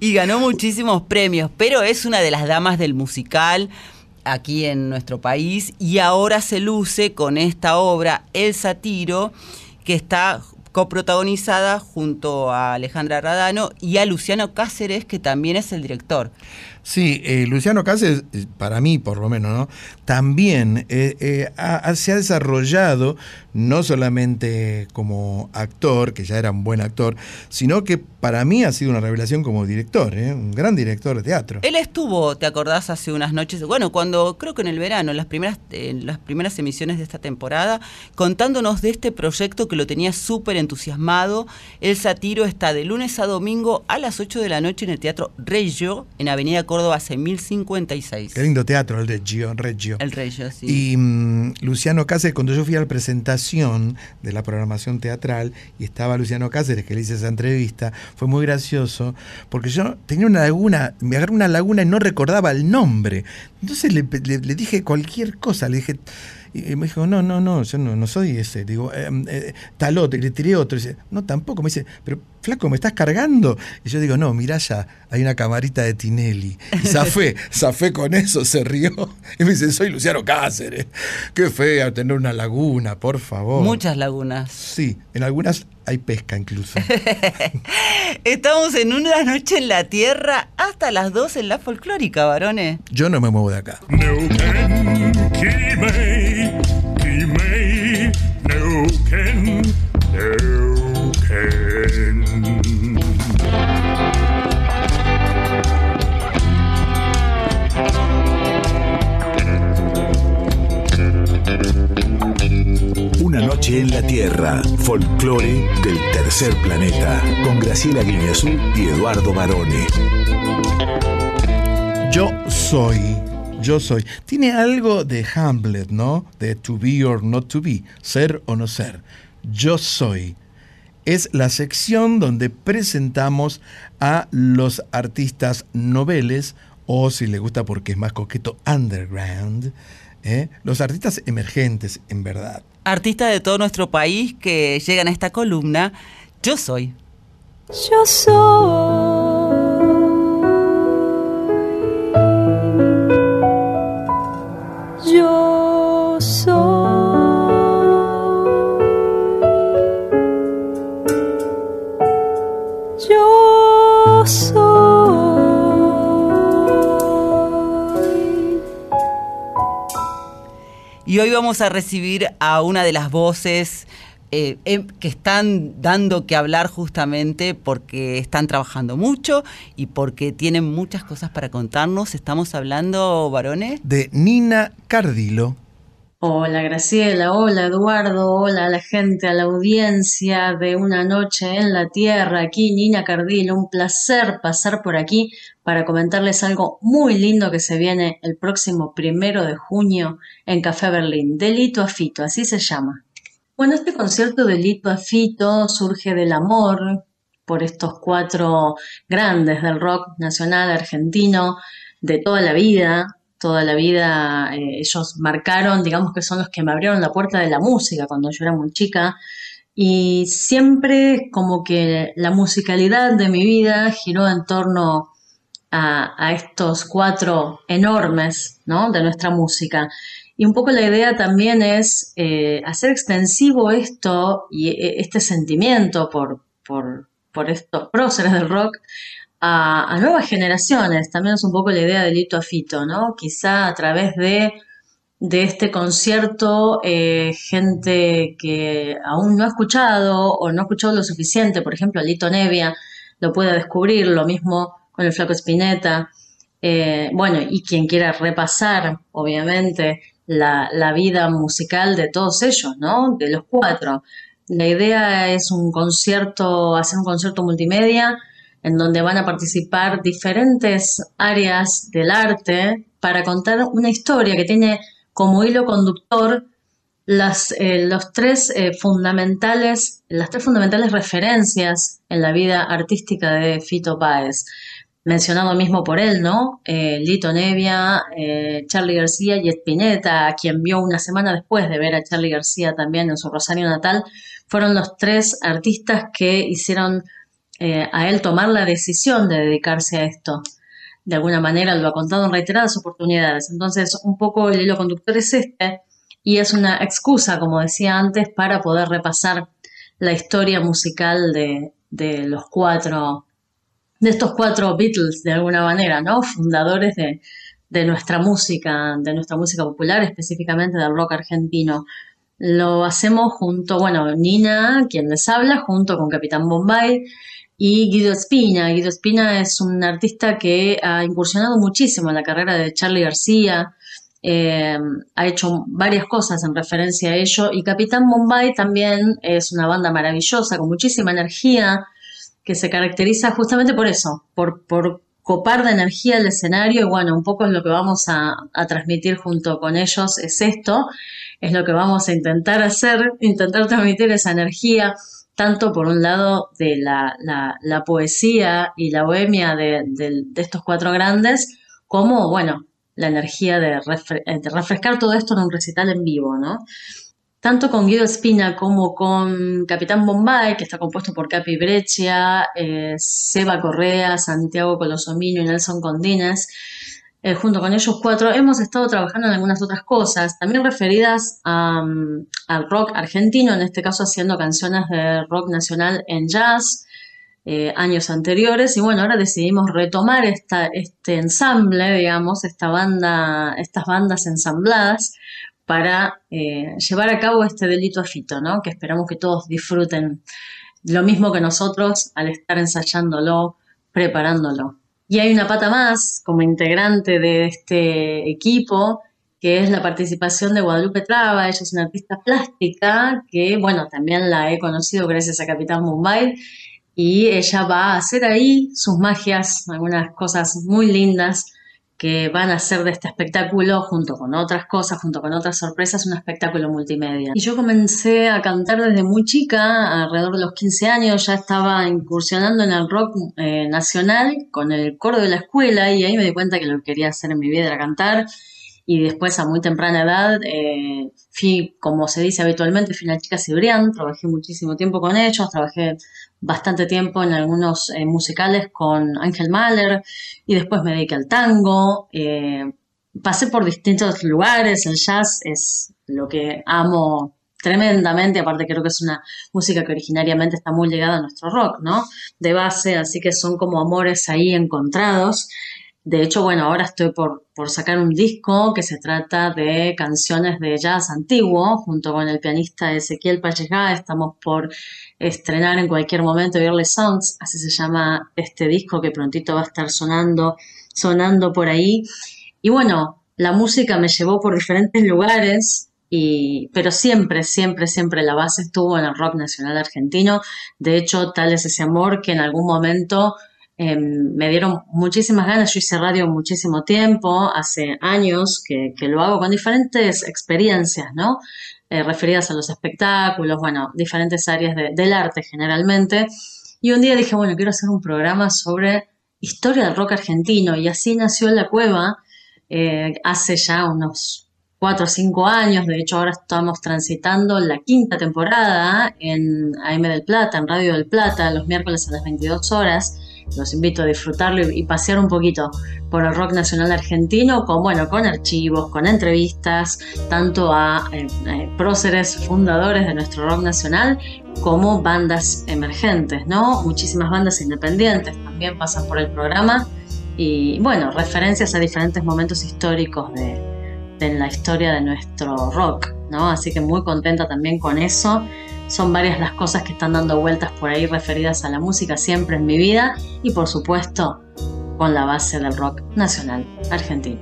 y ganó muchísimos premios, pero es una de las damas del musical aquí en nuestro país y ahora se luce con esta obra El Satiro que está coprotagonizada junto a Alejandra Radano y a Luciano Cáceres que también es el director. Sí, eh, Luciano Cáceres, eh, para mí por lo menos, ¿no? También eh, eh, ha- se ha desarrollado no solamente como actor, que ya era un buen actor, sino que para mí ha sido una revelación como director, un gran director de teatro. Él estuvo, ¿te acordás? Hace unas noches, bueno, cuando creo que en el verano, en las primeras, en las primeras emisiones de esta temporada, contándonos de este proyecto que lo tenía súper entusiasmado. El Satiro está de lunes a domingo a las 8 de la noche en el Teatro Reggio, en Avenida Córdoba 6056. Qué lindo teatro el de Gio Reggio. El Reggio, sí. Y mm, Luciano Cáceres, cuando yo fui a la presentación de la programación teatral y estaba Luciano Cáceres, que le hice esa entrevista, fue muy gracioso, porque yo tenía una laguna, me agarré una laguna y no recordaba el nombre. Entonces le, le- le dije cualquier cosa, le dije. Y me dijo, no, no, no, yo no, no soy ese. Digo, eh, eh, tal otro, y le tiré otro. Y dice, no, tampoco. Me dice, pero flaco, ¿me estás cargando? Y yo digo, no, mirá ya, hay una camarita de Tinelli. Y zafé, <laughs> zafé con eso, se rió. Y me dice, soy Luciano Cáceres. Qué fea tener una laguna, por favor. Muchas lagunas. Sí, en algunas hay pesca incluso. <laughs> Estamos en una noche en la tierra hasta las 2 en la folclórica, varones. Yo no me muevo de acá. Una noche en la Tierra, folclore del tercer planeta, con Graciela Guineazú y Eduardo Barone. Yo soy, yo soy. Tiene algo de Hamlet, ¿no? De to be or not to be, ser o no ser. Yo soy. Es la sección donde presentamos a los artistas noveles, o si le gusta porque es más coqueto, underground, ¿eh? los artistas emergentes, en verdad. Artistas de todo nuestro país que llegan a esta columna. Yo soy. Yo soy. Y hoy vamos a recibir a una de las voces eh, em, que están dando que hablar justamente porque están trabajando mucho y porque tienen muchas cosas para contarnos. Estamos hablando, varones. De Nina Cardilo. Hola Graciela, hola Eduardo, hola a la gente, a la audiencia de Una Noche en la Tierra, aquí Nina Cardillo, un placer pasar por aquí para comentarles algo muy lindo que se viene el próximo primero de junio en Café Berlín, de Lito a Fito, así se llama. Bueno, este concierto de Lito a Fito surge del amor por estos cuatro grandes del rock nacional argentino de toda la vida, toda la vida eh, ellos marcaron, digamos que son los que me abrieron la puerta de la música cuando yo era muy chica y siempre como que la musicalidad de mi vida giró en torno a, estos cuatro enormes ¿no? de nuestra música. Y un poco la idea también es eh, hacer extensivo esto y eh, este sentimiento por, por, por estos próceres del rock a, nuevas generaciones. También es un poco la idea de Lito a Fito, ¿no? Quizá a través de, de este concierto, eh, gente que aún no ha escuchado o no ha escuchado lo suficiente, por ejemplo, Lito Nevia, lo pueda descubrir, lo mismo con el Flaco Spinetta. Eh, bueno, y quien quiera repasar, obviamente, la, la, vida musical de todos ellos, ¿no? De los cuatro. La idea es un concierto, hacer un concierto multimedia en donde van a participar diferentes áreas del arte para contar una historia que tiene como hilo conductor las, eh, los tres eh, fundamentales, las tres fundamentales referencias en la vida artística de Fito Páez. Mencionado mismo por él, ¿no? Eh, Lito Nevia, Charlie García y Spinetta, a quien vio una semana después de ver a Charlie García también en su Rosario natal, fueron los tres artistas que hicieron a él tomar la decisión de dedicarse a esto. De alguna manera lo ha contado en reiteradas oportunidades. Entonces, un poco el hilo conductor es este y es una excusa, como decía antes, para poder repasar la historia musical de, los cuatro, de estos cuatro Beatles, de alguna manera, ¿no? Fundadores de, de nuestra música, de nuestra música popular, específicamente del rock argentino. Lo hacemos junto, bueno, Nina, quien les habla, junto con Capitán Bombay y Guido Espina. Guido Espina es un artista que ha incursionado muchísimo en la carrera de Charlie García, eh, ha hecho varias cosas en referencia a ello y Capitán Bombay también es una banda maravillosa con muchísima energía que se caracteriza justamente por eso, por, por copar de energía el escenario y bueno, un poco es lo que vamos a, transmitir junto con ellos, es esto, es lo que vamos a intentar hacer, intentar transmitir esa energía, tanto por un lado de la, la, poesía y la bohemia de, de, estos cuatro grandes, como, bueno, la energía eh, de, refrescar todo esto en un recital en vivo, ¿no? Tanto con Guido Espina como con Capitán Bombay, que está compuesto por Capi Breccia, eh, Seba Correa, Santiago Colosomino y Nelson Condines, eh, junto con ellos cuatro, hemos estado trabajando en algunas otras cosas, también referidas al rock argentino, en este caso haciendo canciones de rock nacional en jazz, eh, años anteriores y bueno, ahora decidimos retomar esta, este ensamble, digamos, esta banda, estas bandas ensambladas para eh, llevar a cabo este delito a Fito, ¿no? Que esperamos que todos disfruten lo mismo que nosotros al estar ensayándolo, preparándolo. Y hay una pata más como integrante de este equipo, que es la participación de Guadalupe Traba. Ella es una artista plástica que, bueno, también la he conocido gracias a Capitán Mumbai y ella va a hacer ahí sus magias, algunas cosas muy lindas que van a hacer de este espectáculo, junto con otras cosas, junto con otras sorpresas, un espectáculo multimedia. Y yo comencé a cantar desde muy chica, alrededor de los 15 años, ya estaba incursionando en el rock eh, nacional con el coro de la escuela y ahí me di cuenta que lo que quería hacer en mi vida era cantar y después a muy temprana edad eh, fui, como se dice habitualmente, fui una chica Cibrián, trabajé muchísimo tiempo con ellos, trabajé bastante tiempo en algunos eh, musicales con Ángel Mahler y después me dediqué al tango. Eh, pasé por distintos lugares, el jazz es lo que amo tremendamente, aparte creo que es una música que originariamente está muy ligada a nuestro rock, ¿no? De base, así que son como amores ahí encontrados. De hecho, bueno, ahora estoy por, por sacar un disco que se trata de canciones de jazz antiguo, junto con el pianista Ezequiel Pallejá. Estamos por estrenar en cualquier momento Early Songs, así se llama este disco que prontito va a estar sonando, sonando por ahí. Y bueno, la música me llevó por diferentes lugares, y, pero siempre, siempre, siempre la base estuvo en el rock nacional argentino. De hecho, tal es ese amor que en algún momento em, me dieron muchísimas ganas. Yo hice radio muchísimo tiempo, hace años que, lo hago con diferentes experiencias, ¿no? Eh, referidas a los espectáculos, bueno, diferentes áreas del arte generalmente. Y un día dije, bueno, quiero hacer un programa sobre historia del rock argentino y así nació La Cueva eh, hace ya unos cuatro o cinco años, de hecho ahora estamos transitando la quinta temporada en AM del Plata, en Radio del Plata, los miércoles a las 22 horas los invito a disfrutarlo y, pasear un poquito por el rock nacional argentino, con, bueno, con archivos, con entrevistas, tanto a eh, eh, próceres fundadores de nuestro rock nacional como bandas emergentes, ¿no? Muchísimas bandas independientes también pasan por el programa y, bueno, referencias a diferentes momentos históricos de, de la historia de nuestro rock, ¿no? Así que muy contenta también con eso son varias las cosas que están dando vueltas por ahí referidas a la música siempre en mi vida y por supuesto con la base del rock nacional argentino.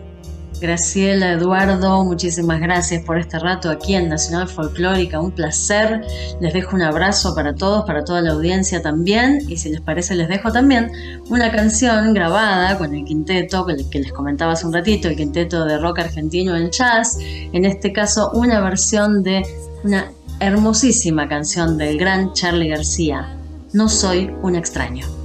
Graciela, Eduardo, muchísimas gracias por este rato aquí en Nacional Folclórica, un placer. Les dejo un abrazo para todos, para toda la audiencia también, y si les parece les dejo también una canción grabada con el quinteto que les comentaba hace un ratito, el quinteto de rock argentino en jazz, en este caso una versión de una hermosísima canción del gran Charlie García, No soy un extraño.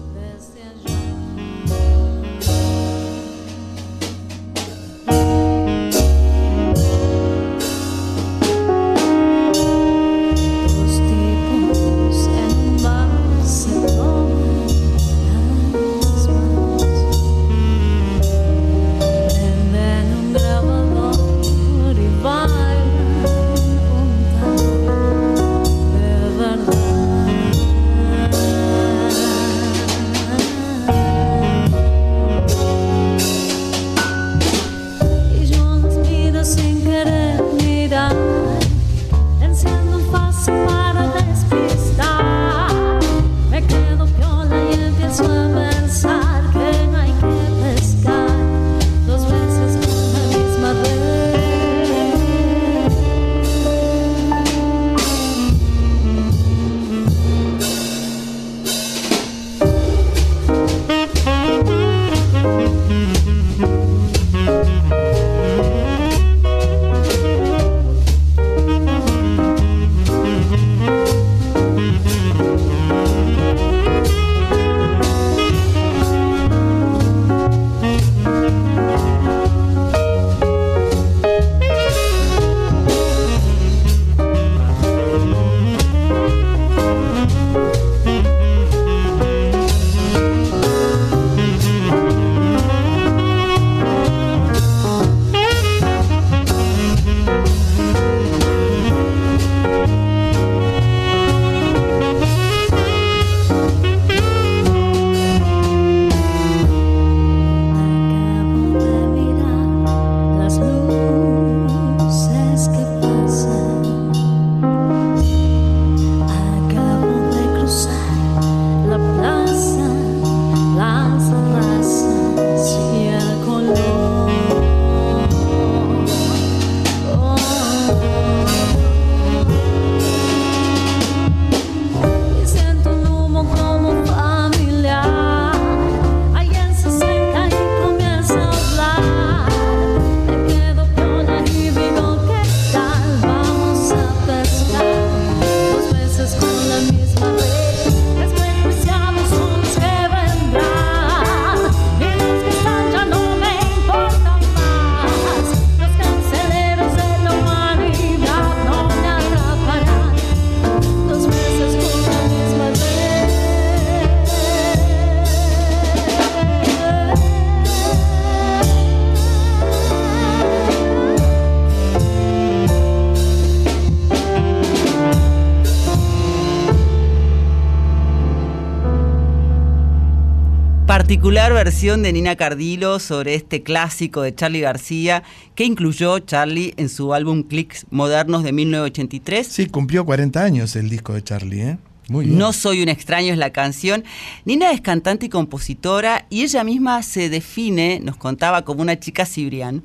Versión de Nina Cardilo sobre este clásico de Charlie García que incluyó Charlie en su álbum Clicks Modernos de 1983. Sí, cumplió 40 años el disco de Charlie, ¿eh? Muy bien. No soy un extraño es la canción. Nina es cantante y compositora y ella misma se define, nos contaba, como una chica cibrián.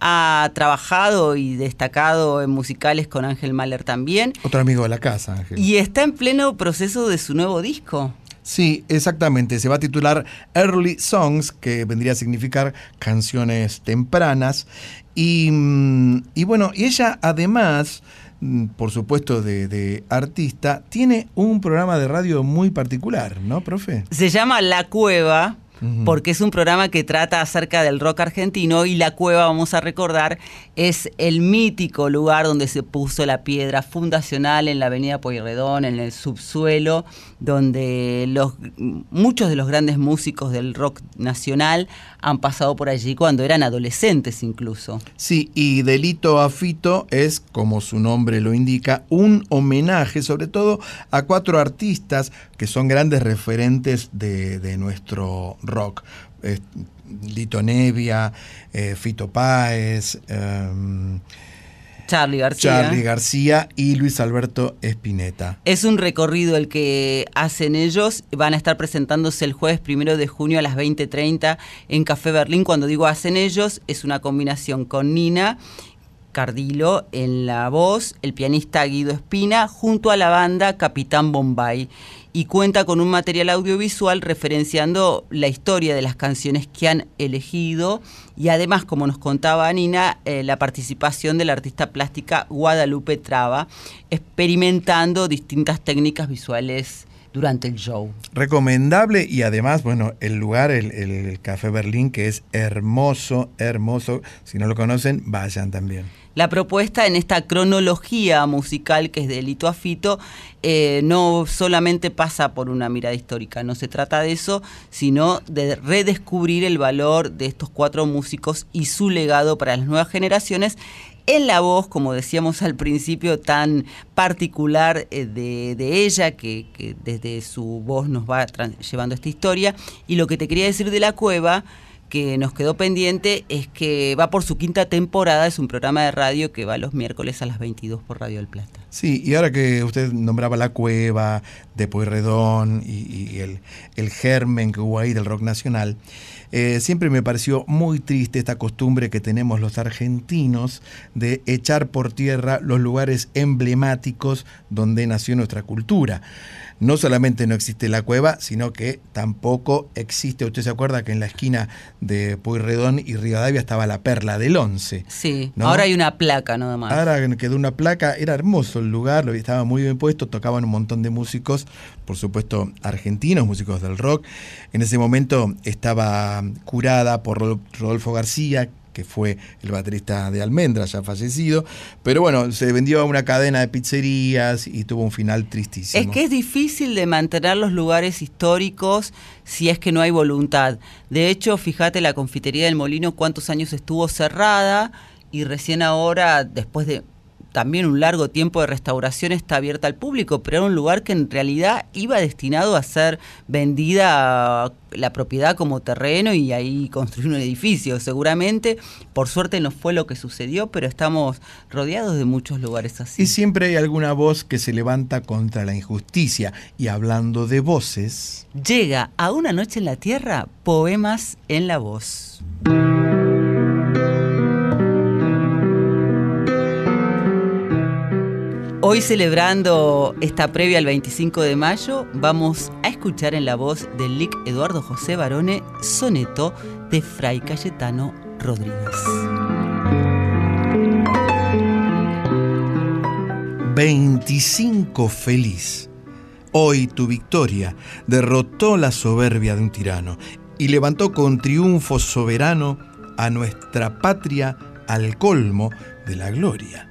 Ha trabajado y destacado en musicales con Ángel Mahler también Otro amigo de la casa, Ángel. y está en pleno proceso de su nuevo disco. Sí, exactamente. Se va a titular Early Songs, que vendría a significar canciones tempranas. Y, mm, bueno, y ella además, mm, por supuesto, de, de artista, tiene un programa de radio muy particular, ¿no, profe? Se llama La Cueva Porque es un programa que trata acerca del rock argentino y La Cueva, vamos a recordar, es el mítico lugar donde se puso la piedra fundacional en la avenida Pueyrredón, en el subsuelo, donde los, muchos de los grandes músicos del rock nacional han pasado por allí cuando eran adolescentes incluso. Sí, y Delito a Fito es, como su nombre lo indica, un homenaje sobre todo a cuatro artistas que son grandes referentes de, de nuestro rock. Es Lito Nevia, eh, Fito Páez, em, Charlie García. Charlie García y Luis Alberto Espineta. Es un recorrido el que hacen ellos. Van a estar presentándose el jueves primero de junio a las 20.30 en Café Berlín. Cuando digo hacen ellos, es una combinación con Nina Cardilo en la voz, el pianista Guido Espina, junto a la banda Capitán Bombay. Y cuenta con un material audiovisual referenciando la historia de las canciones que han elegido y además, como nos contaba Nina, eh, la participación de la artista plástica Guadalupe Traba, experimentando distintas técnicas visuales durante el show. Recomendable y además, bueno, el lugar, el, el Café Berlín, que es hermoso, hermoso. Si no lo conocen, vayan también. La propuesta en esta cronología musical que es de Lito a Fito eh, no solamente pasa por una mirada histórica, no se trata de eso, sino de redescubrir el valor de estos cuatro músicos y su legado para las nuevas generaciones en la voz, como decíamos al principio, tan particular eh, de, ella, que, desde su voz nos va llevando esta historia. Y lo que te quería decir de la cueva, que nos quedó pendiente, es que va por su quinta temporada, es un programa de radio que va los miércoles a las 22 por Radio del Plata. Sí, y ahora que usted nombraba la cueva de Pueyrredón y, y el, el germen que hubo ahí del rock nacional, eh, siempre me pareció muy triste esta costumbre que tenemos los argentinos de echar por tierra los lugares emblemáticos donde nació nuestra cultura. No solamente no existe la cueva, sino que tampoco existe, usted se acuerda que en la esquina de Pueyrredón y Rivadavia estaba la Perla del Once. Sí, ¿no? ahora hay una placa nada más. Ahora quedó una placa, era hermoso el lugar, estaba muy bien puesto, tocaban un montón de músicos, por supuesto argentinos, músicos del rock. En ese momento estaba curada por Rodolfo García, que fue el baterista de Almendra, ya fallecido. Pero bueno, se vendió a una cadena de pizzerías y tuvo un final tristísimo. Es que es difícil de mantener los lugares históricos si es que no hay voluntad. De hecho, fíjate, la confitería del Molino cuántos años estuvo cerrada y recién ahora, después de también un largo tiempo de restauración está abierta al público, pero era un lugar que en realidad iba destinado a ser vendida la propiedad como terreno y ahí construir un edificio. Seguramente, por suerte no fue lo que sucedió, pero estamos rodeados de muchos lugares así. Y siempre hay alguna voz que se levanta contra la injusticia. Y hablando de voces... Llega a una noche en la tierra, poemas en la voz. Hoy celebrando esta previa al 25 de mayo, vamos a escuchar en la voz del Lic Eduardo José Barone Soneto de Fray Cayetano Rodríguez. 25 feliz. Hoy tu victoria derrotó la soberbia de un tirano y levantó con triunfo soberano a nuestra patria al colmo de la gloria.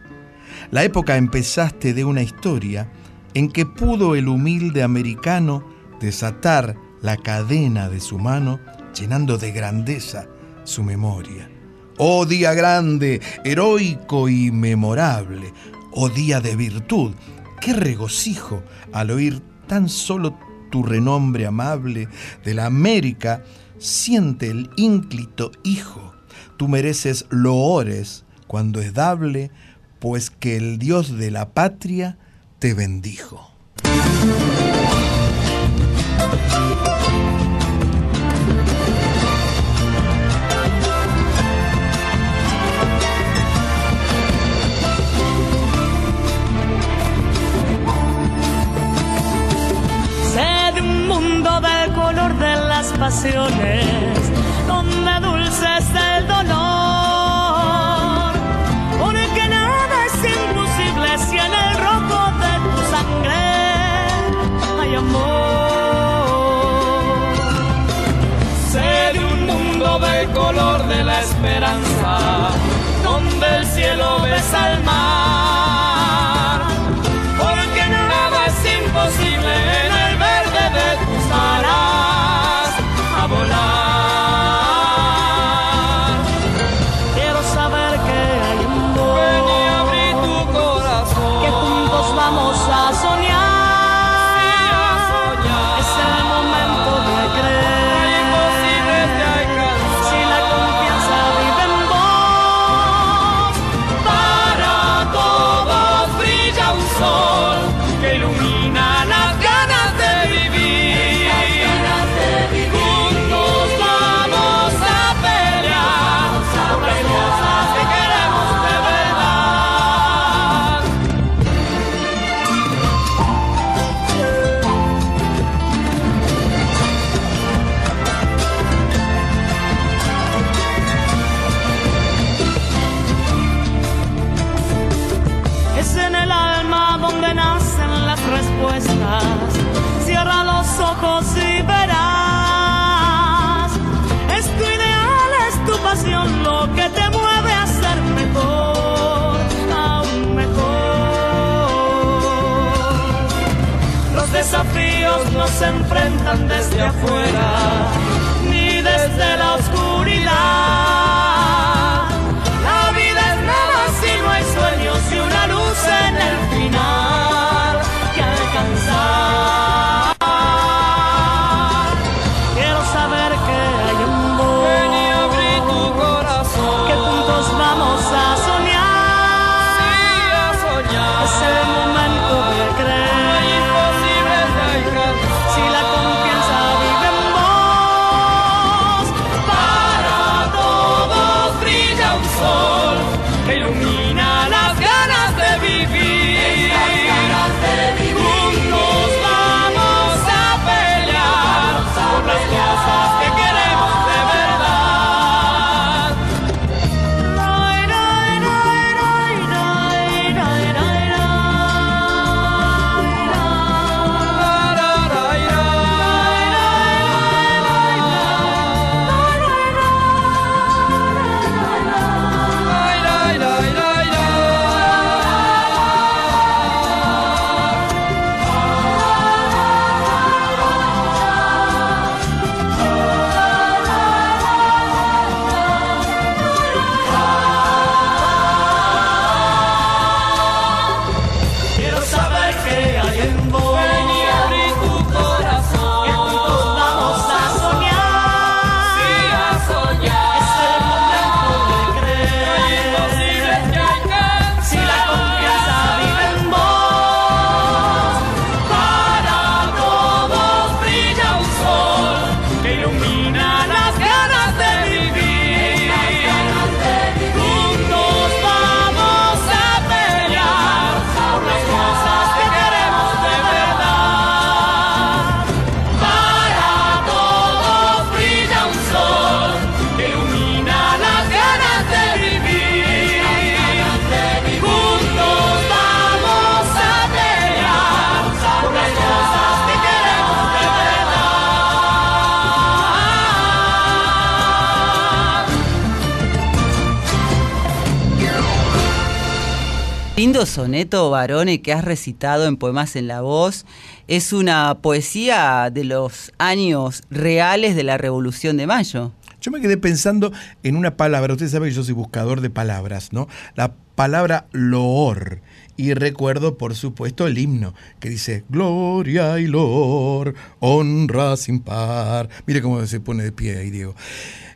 La época empezaste de una historia en que pudo el humilde americano desatar la cadena de su mano, llenando de grandeza su memoria. Oh día grande, heroico y memorable, oh día de virtud, qué regocijo al oír tan solo tu renombre amable de la América, siente el ínclito hijo. Tú mereces loores cuando es dable pues que el Dios de la patria te bendijo. De un mundo del color de las pasiones, esperanza, donde el cielo besa al mar. Se enfrentan desde afuera, Lindo soneto, Barone, que has recitado en Poemas en la Voz. Es una poesía de los años reales de la Revolución de Mayo. Yo me quedé pensando en una palabra, usted sabe que yo soy buscador de palabras, ¿no? La palabra loor. Y recuerdo, por supuesto, el himno que dice Gloria y loor, honra sin par. Mire cómo se pone de pie ahí, Diego.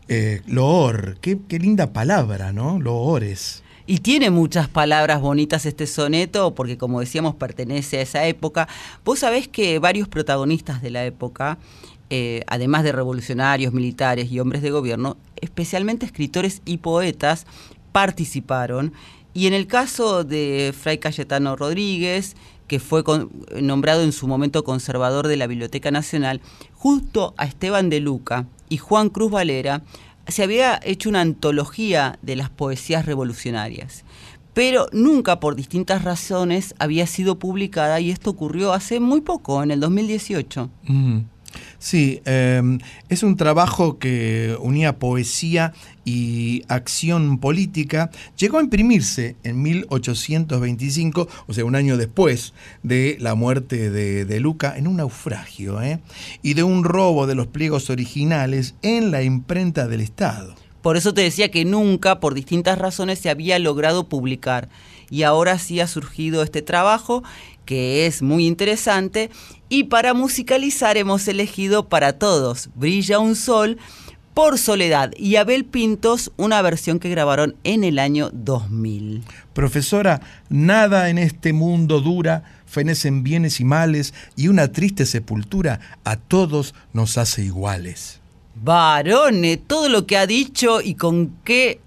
Eh, loor, qué, qué linda palabra, ¿no? Loores. Y tiene muchas palabras bonitas este soneto, porque como decíamos, pertenece a esa época. Vos sabés que varios protagonistas de la época, eh, además de revolucionarios, militares y hombres de gobierno, especialmente escritores y poetas, participaron. Y en el caso de Fray Cayetano Rodríguez, que fue con- nombrado en su momento conservador de la Biblioteca Nacional, justo a Esteban de Luca y Juan Cruz Valera, se había hecho una antología de las poesías revolucionarias, pero nunca por distintas razones había sido publicada y esto ocurrió hace muy poco, en el 2018. Mm. Sí, eh, es un trabajo que unía poesía y acción política. Llegó a imprimirse en 1825, o sea, un año después de la muerte de, de Luca, en un naufragio, ¿eh? y de un robo de los pliegos originales en la imprenta del Estado. Por eso te decía que nunca, por distintas razones, se había logrado publicar. Y ahora sí ha surgido este trabajo, que es muy interesante. Y para musicalizar hemos elegido para todos Brilla un Sol por Soledad y Abel Pintos, una versión que grabaron en el año 2000. Profesora, nada en este mundo dura, fenecen bienes y males, y una triste sepultura a todos nos hace iguales. Varone, todo lo que ha dicho y con qué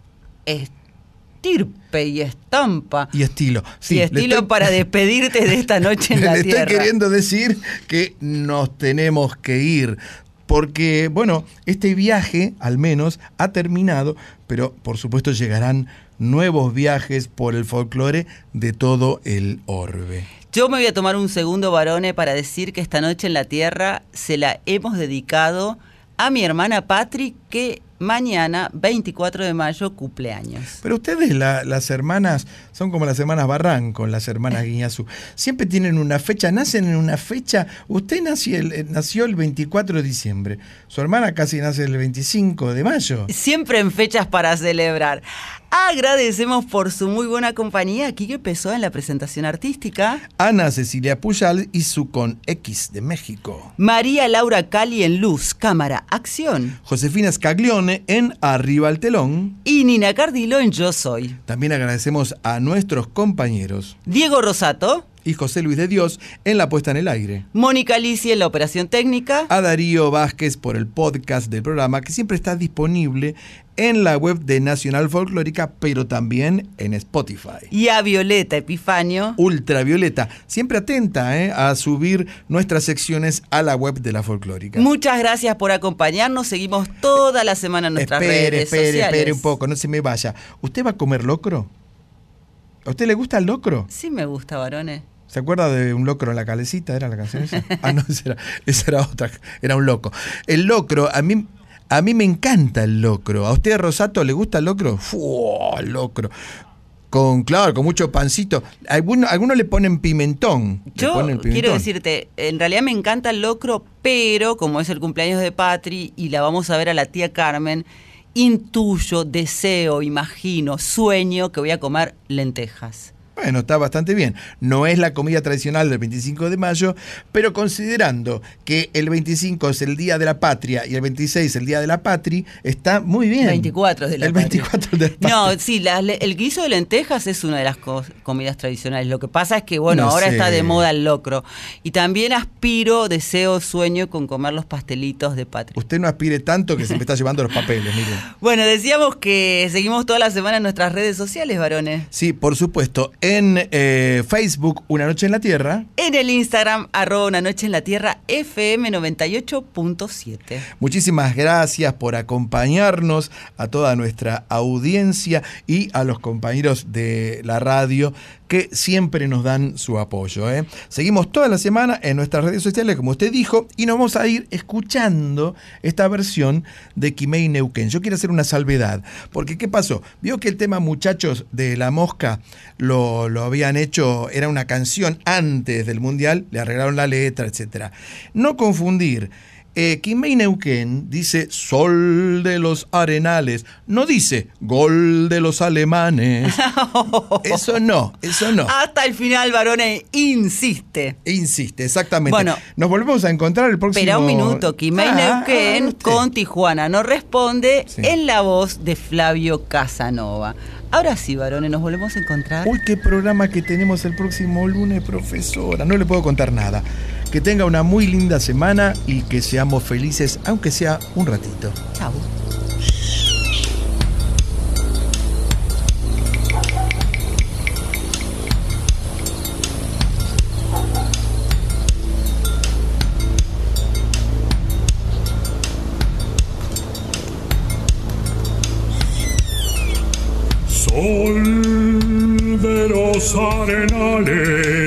estirpe y estampa. Y estilo. Sí, y estilo estoy- para <laughs> despedirte de esta noche en la Le tierra. estoy queriendo decir que nos tenemos que ir. Porque, bueno, este viaje al menos ha terminado, pero por supuesto llegarán nuevos viajes por el folclore de todo el orbe. Yo me voy a tomar un segundo, varones, para decir que esta noche en la Tierra se la hemos dedicado a mi hermana Patri, que mañana, 24 de mayo, cumpleaños. Pero ustedes, la- las hermanas, son como las hermanas Barranco, las hermanas <laughs> Guiñazú. Siempre tienen una fecha, nacen en una fecha. Usted nació el, eh, nació el 24 de diciembre. Su hermana casi nace el 25 de mayo. Siempre en fechas para celebrar. Agradecemos por su muy buena compañía. Aquí que empezó en la presentación artística. Ana Cecilia Puyal y su con X de México. María Laura Cali en luz, cámara, acción. Josefina Scaglione en Arriba al Telón. Y Nina Cardilo en Yo Soy. También agradecemos a nuestros compañeros Diego Rosato. Y José Luis de Dios en la puesta en el aire. Mónica Lisi en la operación técnica. A Darío Vázquez por el podcast del programa que siempre está disponible en la web de Nacional Folclórica, pero también en Spotify. Y a Violeta Epifanio. Ultravioleta, siempre atenta ¿eh? a subir nuestras secciones a la web de la folclórica. Muchas gracias por acompañarnos. Seguimos toda la semana en nuestras espere, redes espere, sociales. espere un poco, no se me vaya. ¿Usted va a comer locro? ¿A usted le gusta el locro? Sí me gusta, varones. ¿Se acuerda de un locro en la calecita? ¿Era la canción esa? Ah, no, esa era, esa era otra. Era un loco. El locro, a mí, a mí me encanta el locro. ¿A usted, Rosato, le gusta el locro? ¡Fua! locro. Con, claro, con mucho pancito. Algunos, algunos le ponen pimentón. le Yo ponen quiero pimentón. decirte, en realidad me encanta el locro, pero como es el cumpleaños de Patri y la vamos a ver a la tía Carmen, intuyo, deseo, imagino, sueño que voy a comer lentejas. Bueno, está bastante bien. No es la comida tradicional del 25 de mayo, pero considerando que el 25 es el Día de la Patria y el 26 el Día de la Patria, está muy bien. 24 de la El patria. 24 de la No, sí, la- el guiso de lentejas es una de las co- comidas tradicionales. Lo que pasa es que, bueno, No ahora sé. está de moda el locro. Y también aspiro, deseo, sueño con comer los pastelitos de Patria. Usted no aspire tanto que se me está <laughs> llevando los papeles, mire. Bueno, decíamos que seguimos toda la semana en nuestras redes sociales, varones. Sí, por supuesto. En eh, Facebook, Una Noche en la Tierra. En el Instagram, arroba una noche en la tierra, FM 98.7. Muchísimas gracias por acompañarnos a toda nuestra audiencia y a los compañeros de la radio que siempre nos dan su apoyo. ¿eh? Seguimos toda la semana en nuestras redes sociales, como usted dijo, y nos vamos a ir escuchando esta versión de Kimei Neuquén. Yo quiero hacer una salvedad, porque ¿qué pasó? Vio que el tema Muchachos de la Mosca lo, lo habían hecho, era una canción antes del Mundial, le arreglaron la letra, etc. No confundir. Eh, Neuquén dice sol de los arenales, no dice gol de los alemanes. <laughs> Eso no, eso no. Hasta el final, varones, insiste. Insiste, exactamente. Bueno. nos volvemos a encontrar el próximo. Espera un minuto, Kimei Ah, Neuquén ah, usted. con Tijuana no responde en la voz de Flavio Casanova. Ahora sí, varones, nos volvemos a encontrar. Uy, qué programa que tenemos el próximo lunes, profesora. No le puedo contar nada. Que tenga una muy linda semana y que seamos felices, aunque sea un ratito. Chau. Sol de los arenales.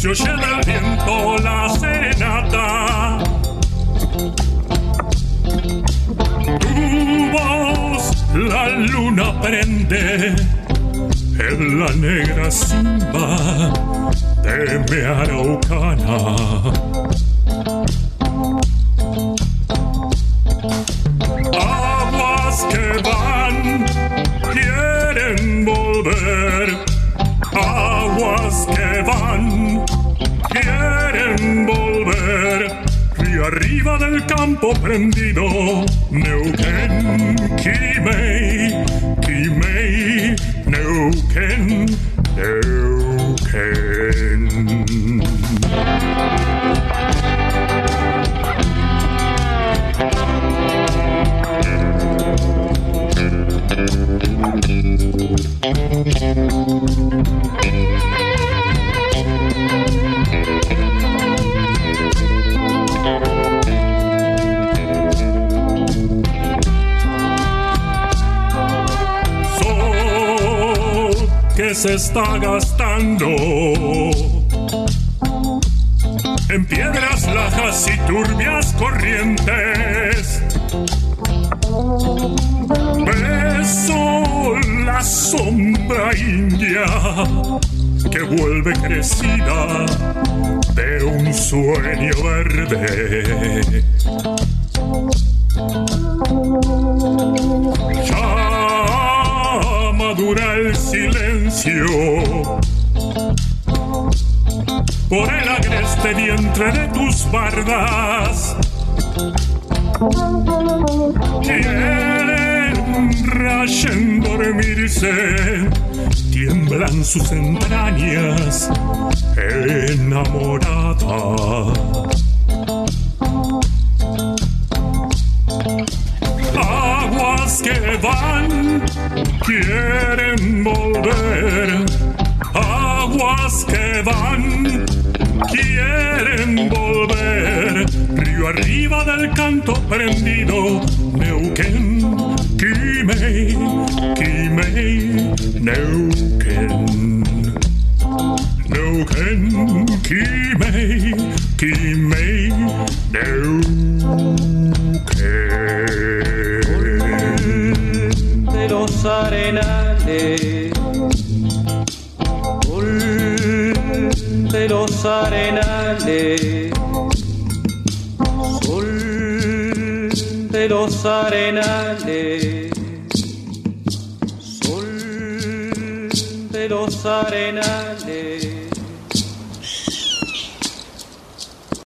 se oye del viento la serenata. Tu voz la luna prende en la negra simba de mi araucana campo prendido Neuquén se está gastando en piedras lajas y turbias corrientes. Beso la sombra india que vuelve crecida de un sueño verde. Ya madura el silencio por el agreste vientre de tus bardas. Quieren rayen dormirse, tiemblan sus entrañas enamorada. Aguas que van, canto prendido,